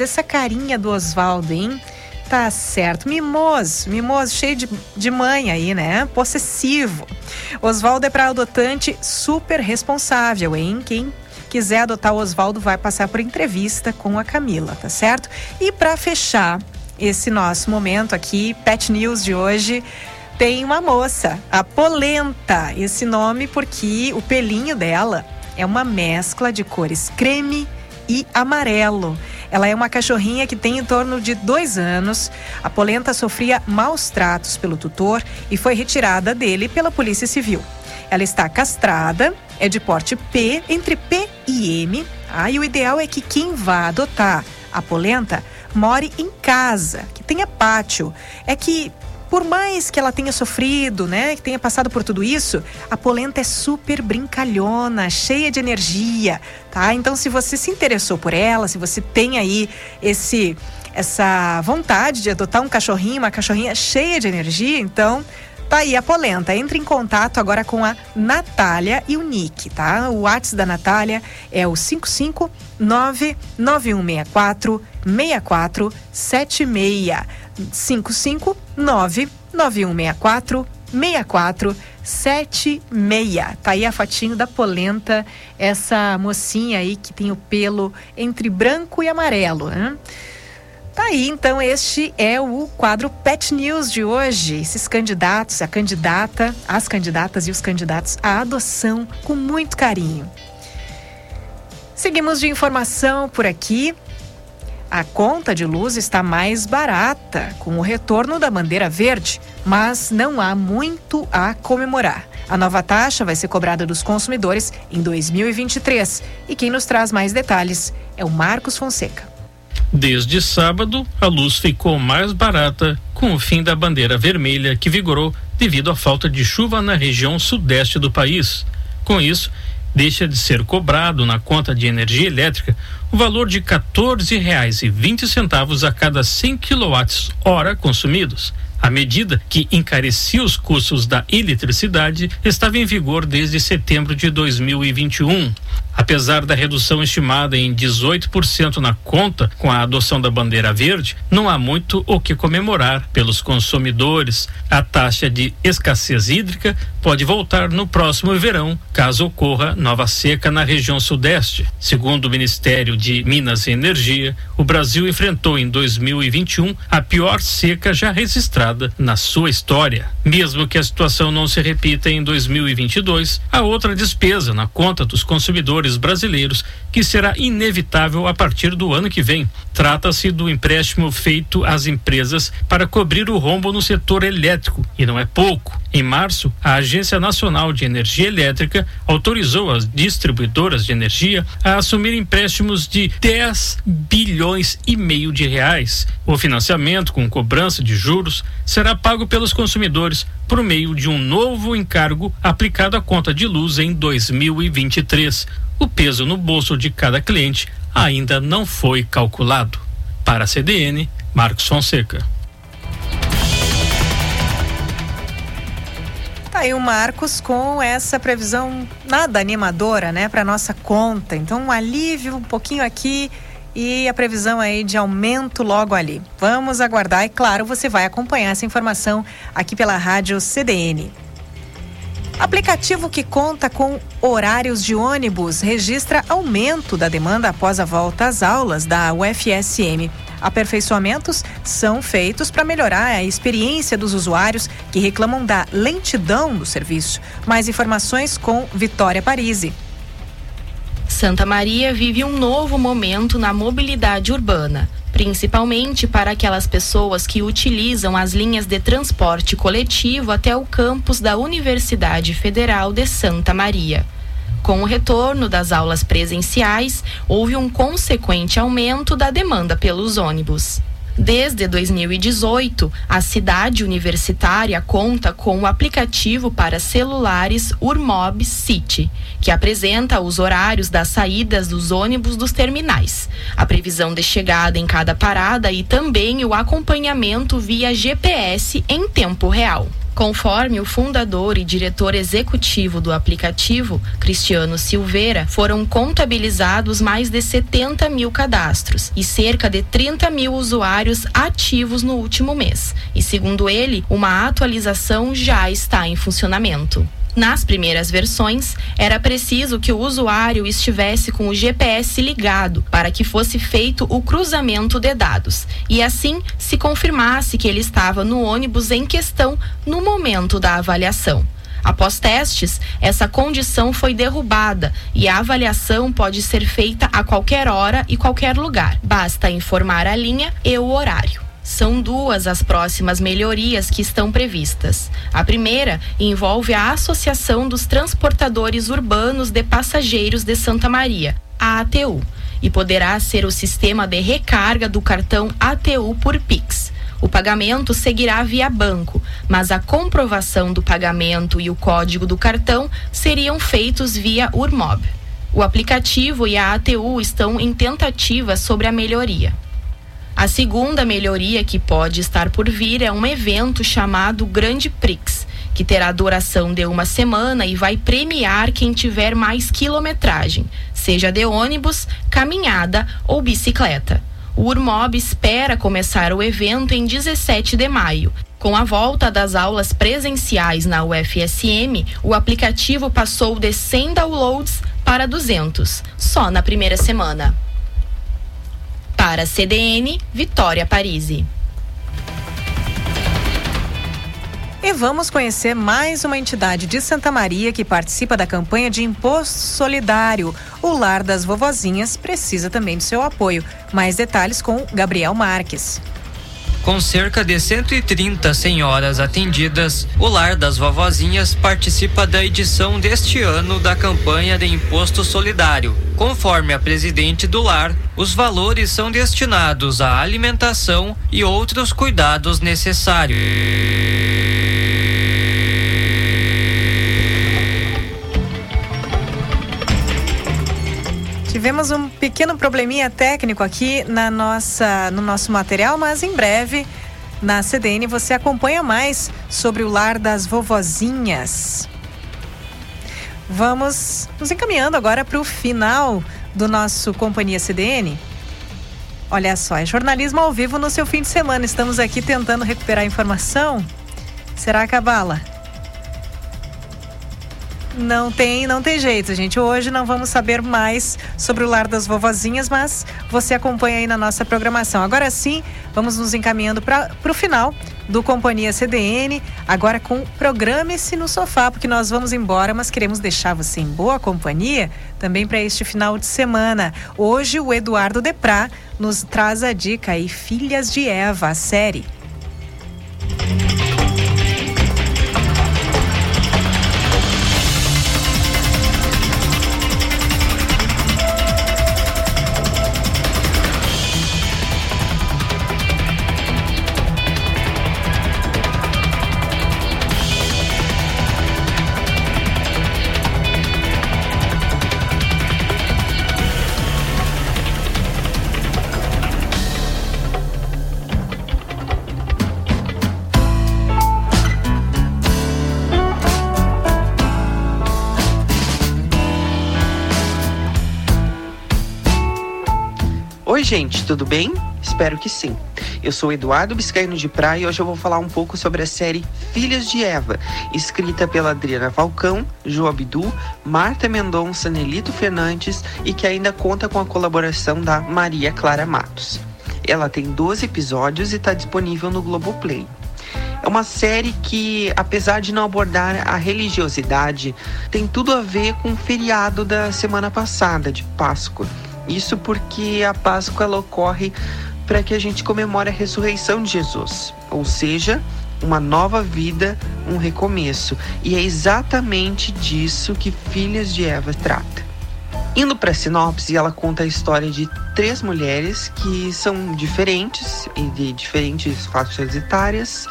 Essa carinha do Oswaldo, hein? Tá certo. Mimoso, mimoso, cheio de, de mãe aí, né? Possessivo. Oswaldo é para adotante super responsável, hein? Quem quiser adotar o Oswaldo vai passar por entrevista com a Camila, tá certo? E para fechar esse nosso momento aqui, Pet News de hoje, tem uma moça, a Polenta. Esse nome porque o pelinho dela é uma mescla de cores creme e amarelo. Ela é uma cachorrinha que tem em torno de dois anos. A polenta sofria maus tratos pelo tutor e foi retirada dele pela Polícia Civil. Ela está castrada, é de porte P, entre P e M. Ah, e o ideal é que quem vá adotar a polenta more em casa, que tenha pátio. É que por mais que ela tenha sofrido, né, que tenha passado por tudo isso, a polenta é super brincalhona, cheia de energia, tá? Então, se você se interessou por ela, se você tem aí esse essa vontade de adotar um cachorrinho, uma cachorrinha cheia de energia, então Tá aí a polenta. Entre em contato agora com a Natália e o Nick, tá? O WhatsApp da Natália é o 559 9164 6476. 559 9164 6476. Tá aí a fotinho da polenta, essa mocinha aí que tem o pelo entre branco e amarelo, né? Tá aí, então este é o quadro Pet News de hoje. Esses candidatos, a candidata, as candidatas e os candidatos à adoção com muito carinho. Seguimos de informação por aqui. A conta de luz está mais barata com o retorno da bandeira verde, mas não há muito a comemorar. A nova taxa vai ser cobrada dos consumidores em 2023 e quem nos traz mais detalhes é o Marcos Fonseca. Desde sábado, a luz ficou mais barata com o fim da bandeira vermelha que vigorou devido à falta de chuva na região sudeste do país. Com isso, deixa de ser cobrado na conta de energia elétrica o valor de R$ 14,20 a cada 100 kWh consumidos. A medida, que encarecia os custos da eletricidade, estava em vigor desde setembro de 2021. Apesar da redução estimada em 18% na conta com a adoção da bandeira verde, não há muito o que comemorar pelos consumidores. A taxa de escassez hídrica pode voltar no próximo verão, caso ocorra nova seca na região sudeste. Segundo o Ministério de Minas e Energia, o Brasil enfrentou em 2021 a pior seca já registrada na sua história. Mesmo que a situação não se repita em 2022, há outra despesa na conta dos consumidores brasileiros que será inevitável a partir do ano que vem. Trata-se do empréstimo feito às empresas para cobrir o rombo no setor elétrico, e não é pouco. Em março, a Agência Nacional de Energia Elétrica autorizou as distribuidoras de energia a assumir empréstimos de 10 bilhões e meio de reais. O financiamento com cobrança de juros será pago pelos consumidores por meio de um novo encargo aplicado à conta de luz em 2023 o peso no bolso de cada cliente ainda não foi calculado. Para a CDN, Marcos Fonseca. Tá aí o Marcos com essa previsão nada animadora, né, para nossa conta. Então, um alívio um pouquinho aqui e a previsão aí de aumento logo ali. Vamos aguardar e, claro, você vai acompanhar essa informação aqui pela Rádio CDN. Aplicativo que conta com horários de ônibus registra aumento da demanda após a volta às aulas da UFSM. Aperfeiçoamentos são feitos para melhorar a experiência dos usuários que reclamam da lentidão do serviço. Mais informações com Vitória Parisi. Santa Maria vive um novo momento na mobilidade urbana principalmente para aquelas pessoas que utilizam as linhas de transporte coletivo até o campus da Universidade Federal de Santa Maria. Com o retorno das aulas presenciais, houve um consequente aumento da demanda pelos ônibus. Desde 2018, a cidade universitária conta com o aplicativo para celulares Urmob City, que apresenta os horários das saídas dos ônibus dos terminais, a previsão de chegada em cada parada e também o acompanhamento via GPS em tempo real. Conforme o fundador e diretor executivo do aplicativo, Cristiano Silveira, foram contabilizados mais de 70 mil cadastros e cerca de 30 mil usuários ativos no último mês. E segundo ele, uma atualização já está em funcionamento. Nas primeiras versões, era preciso que o usuário estivesse com o GPS ligado para que fosse feito o cruzamento de dados e assim se confirmasse que ele estava no ônibus em questão no momento da avaliação. Após testes, essa condição foi derrubada e a avaliação pode ser feita a qualquer hora e qualquer lugar. Basta informar a linha e o horário. São duas as próximas melhorias que estão previstas. A primeira envolve a Associação dos Transportadores Urbanos de Passageiros de Santa Maria, a ATU, e poderá ser o sistema de recarga do cartão ATU por Pix. O pagamento seguirá via banco, mas a comprovação do pagamento e o código do cartão seriam feitos via Urmob. O aplicativo e a ATU estão em tentativa sobre a melhoria. A segunda melhoria que pode estar por vir é um evento chamado Grande Prix, que terá duração de uma semana e vai premiar quem tiver mais quilometragem, seja de ônibus, caminhada ou bicicleta. O Urmob espera começar o evento em 17 de maio. Com a volta das aulas presenciais na UFSM, o aplicativo passou de 100 downloads para 200, só na primeira semana. Para CDN, Vitória Parisi. E vamos conhecer mais uma entidade de Santa Maria que participa da campanha de imposto solidário. O Lar das Vovozinhas precisa também do seu apoio. Mais detalhes com Gabriel Marques. Com cerca de 130 senhoras atendidas, o Lar das Vovozinhas participa da edição deste ano da campanha de Imposto Solidário. Conforme a presidente do lar, os valores são destinados à alimentação e outros cuidados necessários. Tivemos um pequeno probleminha técnico aqui na nossa, no nosso material, mas em breve na CDN você acompanha mais sobre o lar das vovozinhas. Vamos nos encaminhando agora para o final do nosso Companhia CDN. Olha só, é jornalismo ao vivo no seu fim de semana. Estamos aqui tentando recuperar a informação. Será que a bala? Não tem, não tem jeito, gente. Hoje não vamos saber mais sobre o lar das vovozinhas, mas você acompanha aí na nossa programação. Agora sim, vamos nos encaminhando para o final do Companhia CDN, agora com Programe-se no Sofá, porque nós vamos embora, mas queremos deixar você em boa companhia também para este final de semana. Hoje o Eduardo Deprá nos traz a dica aí, Filhas de Eva, a série. Gente, tudo bem? Espero que sim. Eu sou Eduardo Biscaíno de Praia e hoje eu vou falar um pouco sobre a série Filhas de Eva, escrita pela Adriana Falcão, João Abdu, Marta Mendonça, Nelito Fernandes e que ainda conta com a colaboração da Maria Clara Matos. Ela tem 12 episódios e está disponível no Globoplay. É uma série que, apesar de não abordar a religiosidade, tem tudo a ver com o feriado da semana passada, de Páscoa isso porque a Páscoa ela ocorre para que a gente comemore a ressurreição de Jesus, ou seja, uma nova vida, um recomeço. E é exatamente disso que Filhas de Eva trata. Indo para a sinopse, ela conta a história de três mulheres que são diferentes e de diferentes faixas etárias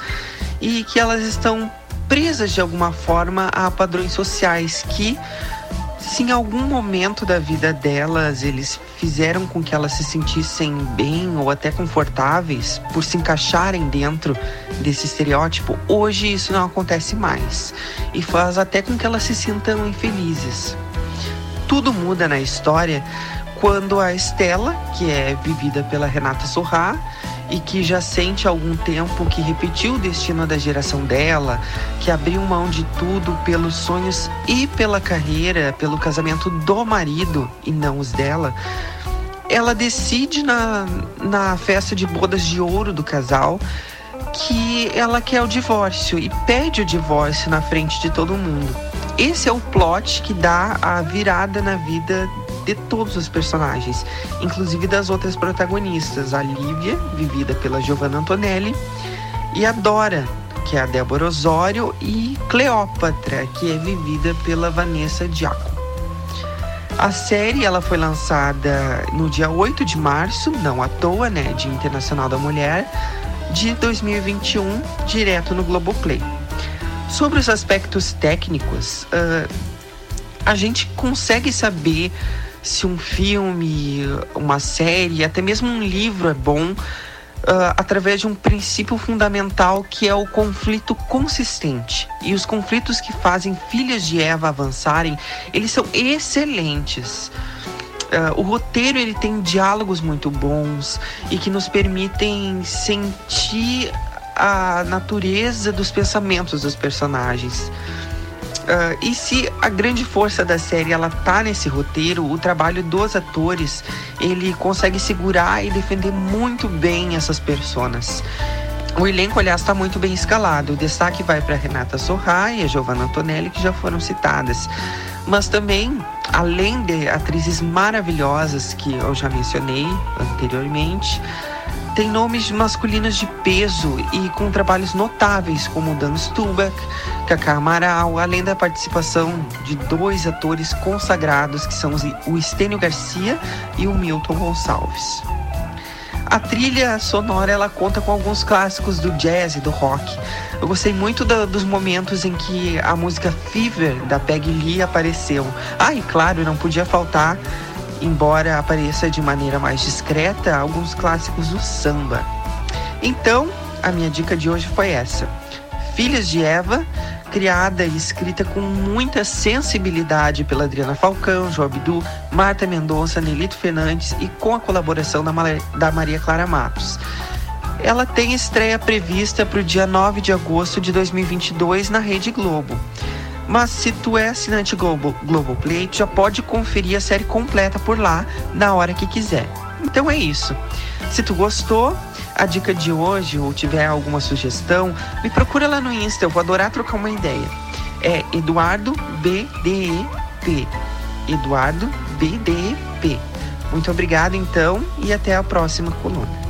e que elas estão presas de alguma forma a padrões sociais que se em algum momento da vida delas eles fizeram com que elas se sentissem bem ou até confortáveis por se encaixarem dentro desse estereótipo, hoje isso não acontece mais e faz até com que elas se sintam infelizes. Tudo muda na história quando a Estela, que é vivida pela Renata Sorrá, e que já sente há algum tempo que repetiu o destino da geração dela, que abriu mão de tudo pelos sonhos e pela carreira, pelo casamento do marido e não os dela, ela decide na, na festa de bodas de ouro do casal que ela quer o divórcio e pede o divórcio na frente de todo mundo. Esse é o plot que dá a virada na vida de todos os personagens, inclusive das outras protagonistas, a Lívia, vivida pela Giovanna Antonelli, e a Dora, que é a Débora Osório, e Cleópatra, que é vivida pela Vanessa Diaco. A série ela foi lançada no dia 8 de março, não à toa, né, Dia Internacional da Mulher, de 2021, direto no Globoplay. Sobre os aspectos técnicos, uh, a gente consegue saber se um filme, uma série, até mesmo um livro é bom. Uh, através de um princípio fundamental que é o conflito consistente. E os conflitos que fazem filhas de Eva avançarem, eles são excelentes. Uh, o roteiro ele tem diálogos muito bons e que nos permitem sentir a natureza dos pensamentos dos personagens. Uh, e se a grande força da série ela tá nesse roteiro, o trabalho dos atores, ele consegue segurar e defender muito bem essas personas. O elenco, aliás, está muito bem escalado. O destaque vai para Renata Sorra e a Giovanna Antonelli, que já foram citadas. Mas também, além de atrizes maravilhosas que eu já mencionei anteriormente, tem nomes masculinos de peso e com trabalhos notáveis, como Dan Stubach, Cacá Amaral, além da participação de dois atores consagrados, que são o Estênio Garcia e o Milton Gonçalves. A trilha sonora ela conta com alguns clássicos do jazz e do rock. Eu gostei muito da, dos momentos em que a música Fever da Peggy Lee apareceu. Ah, e claro, não podia faltar embora apareça de maneira mais discreta, alguns clássicos do samba. Então, a minha dica de hoje foi essa: Filhas de Eva, criada e escrita com muita sensibilidade pela Adriana Falcão, João Abdu, Marta Mendonça, Nelito Fernandes e com a colaboração da, Maria Clara Matos. Ela tem estreia prevista para o dia 9 de agosto de 2022 na Rede Globo. Mas se tu é assinante Globo, Globoplay, tu já pode conferir a série completa por lá na hora que quiser. Então é isso. Se tu gostou, a dica de hoje ou tiver alguma sugestão, me procura lá no Insta, eu vou adorar trocar uma ideia. É Eduardo BDEP. Eduardo BDEP. Muito obrigado então e até a próxima coluna.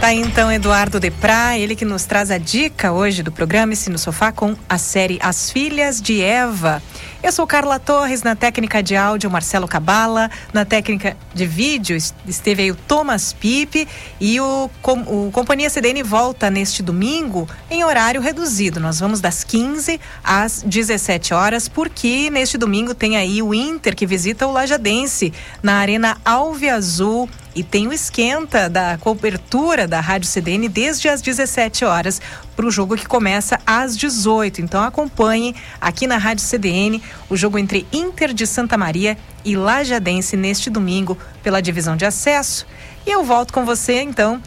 Tá então Eduardo Deprá, ele que nos traz a dica hoje do programa Esse no Sofá com a série As Filhas de Eva. Eu sou Carla Torres, na técnica de áudio Marcelo Cabala, na técnica de vídeo esteve aí o Thomas Pipe e o, o Companhia CDN volta neste domingo em horário reduzido. Nós vamos das 15 às 17 horas, porque neste domingo tem aí o Inter que visita o Lajadense na Arena Alve Azul e tem o esquenta da cobertura da Rádio CDN desde as 17 horas para o jogo que começa às 18. Então acompanhe aqui na Rádio CDN o jogo entre Inter de Santa Maria e Lajadense neste domingo pela divisão de acesso. E eu volto com você então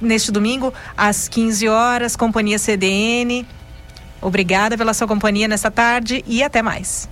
neste domingo às 15 horas, Companhia CDN. Obrigada pela sua companhia nessa tarde e até mais.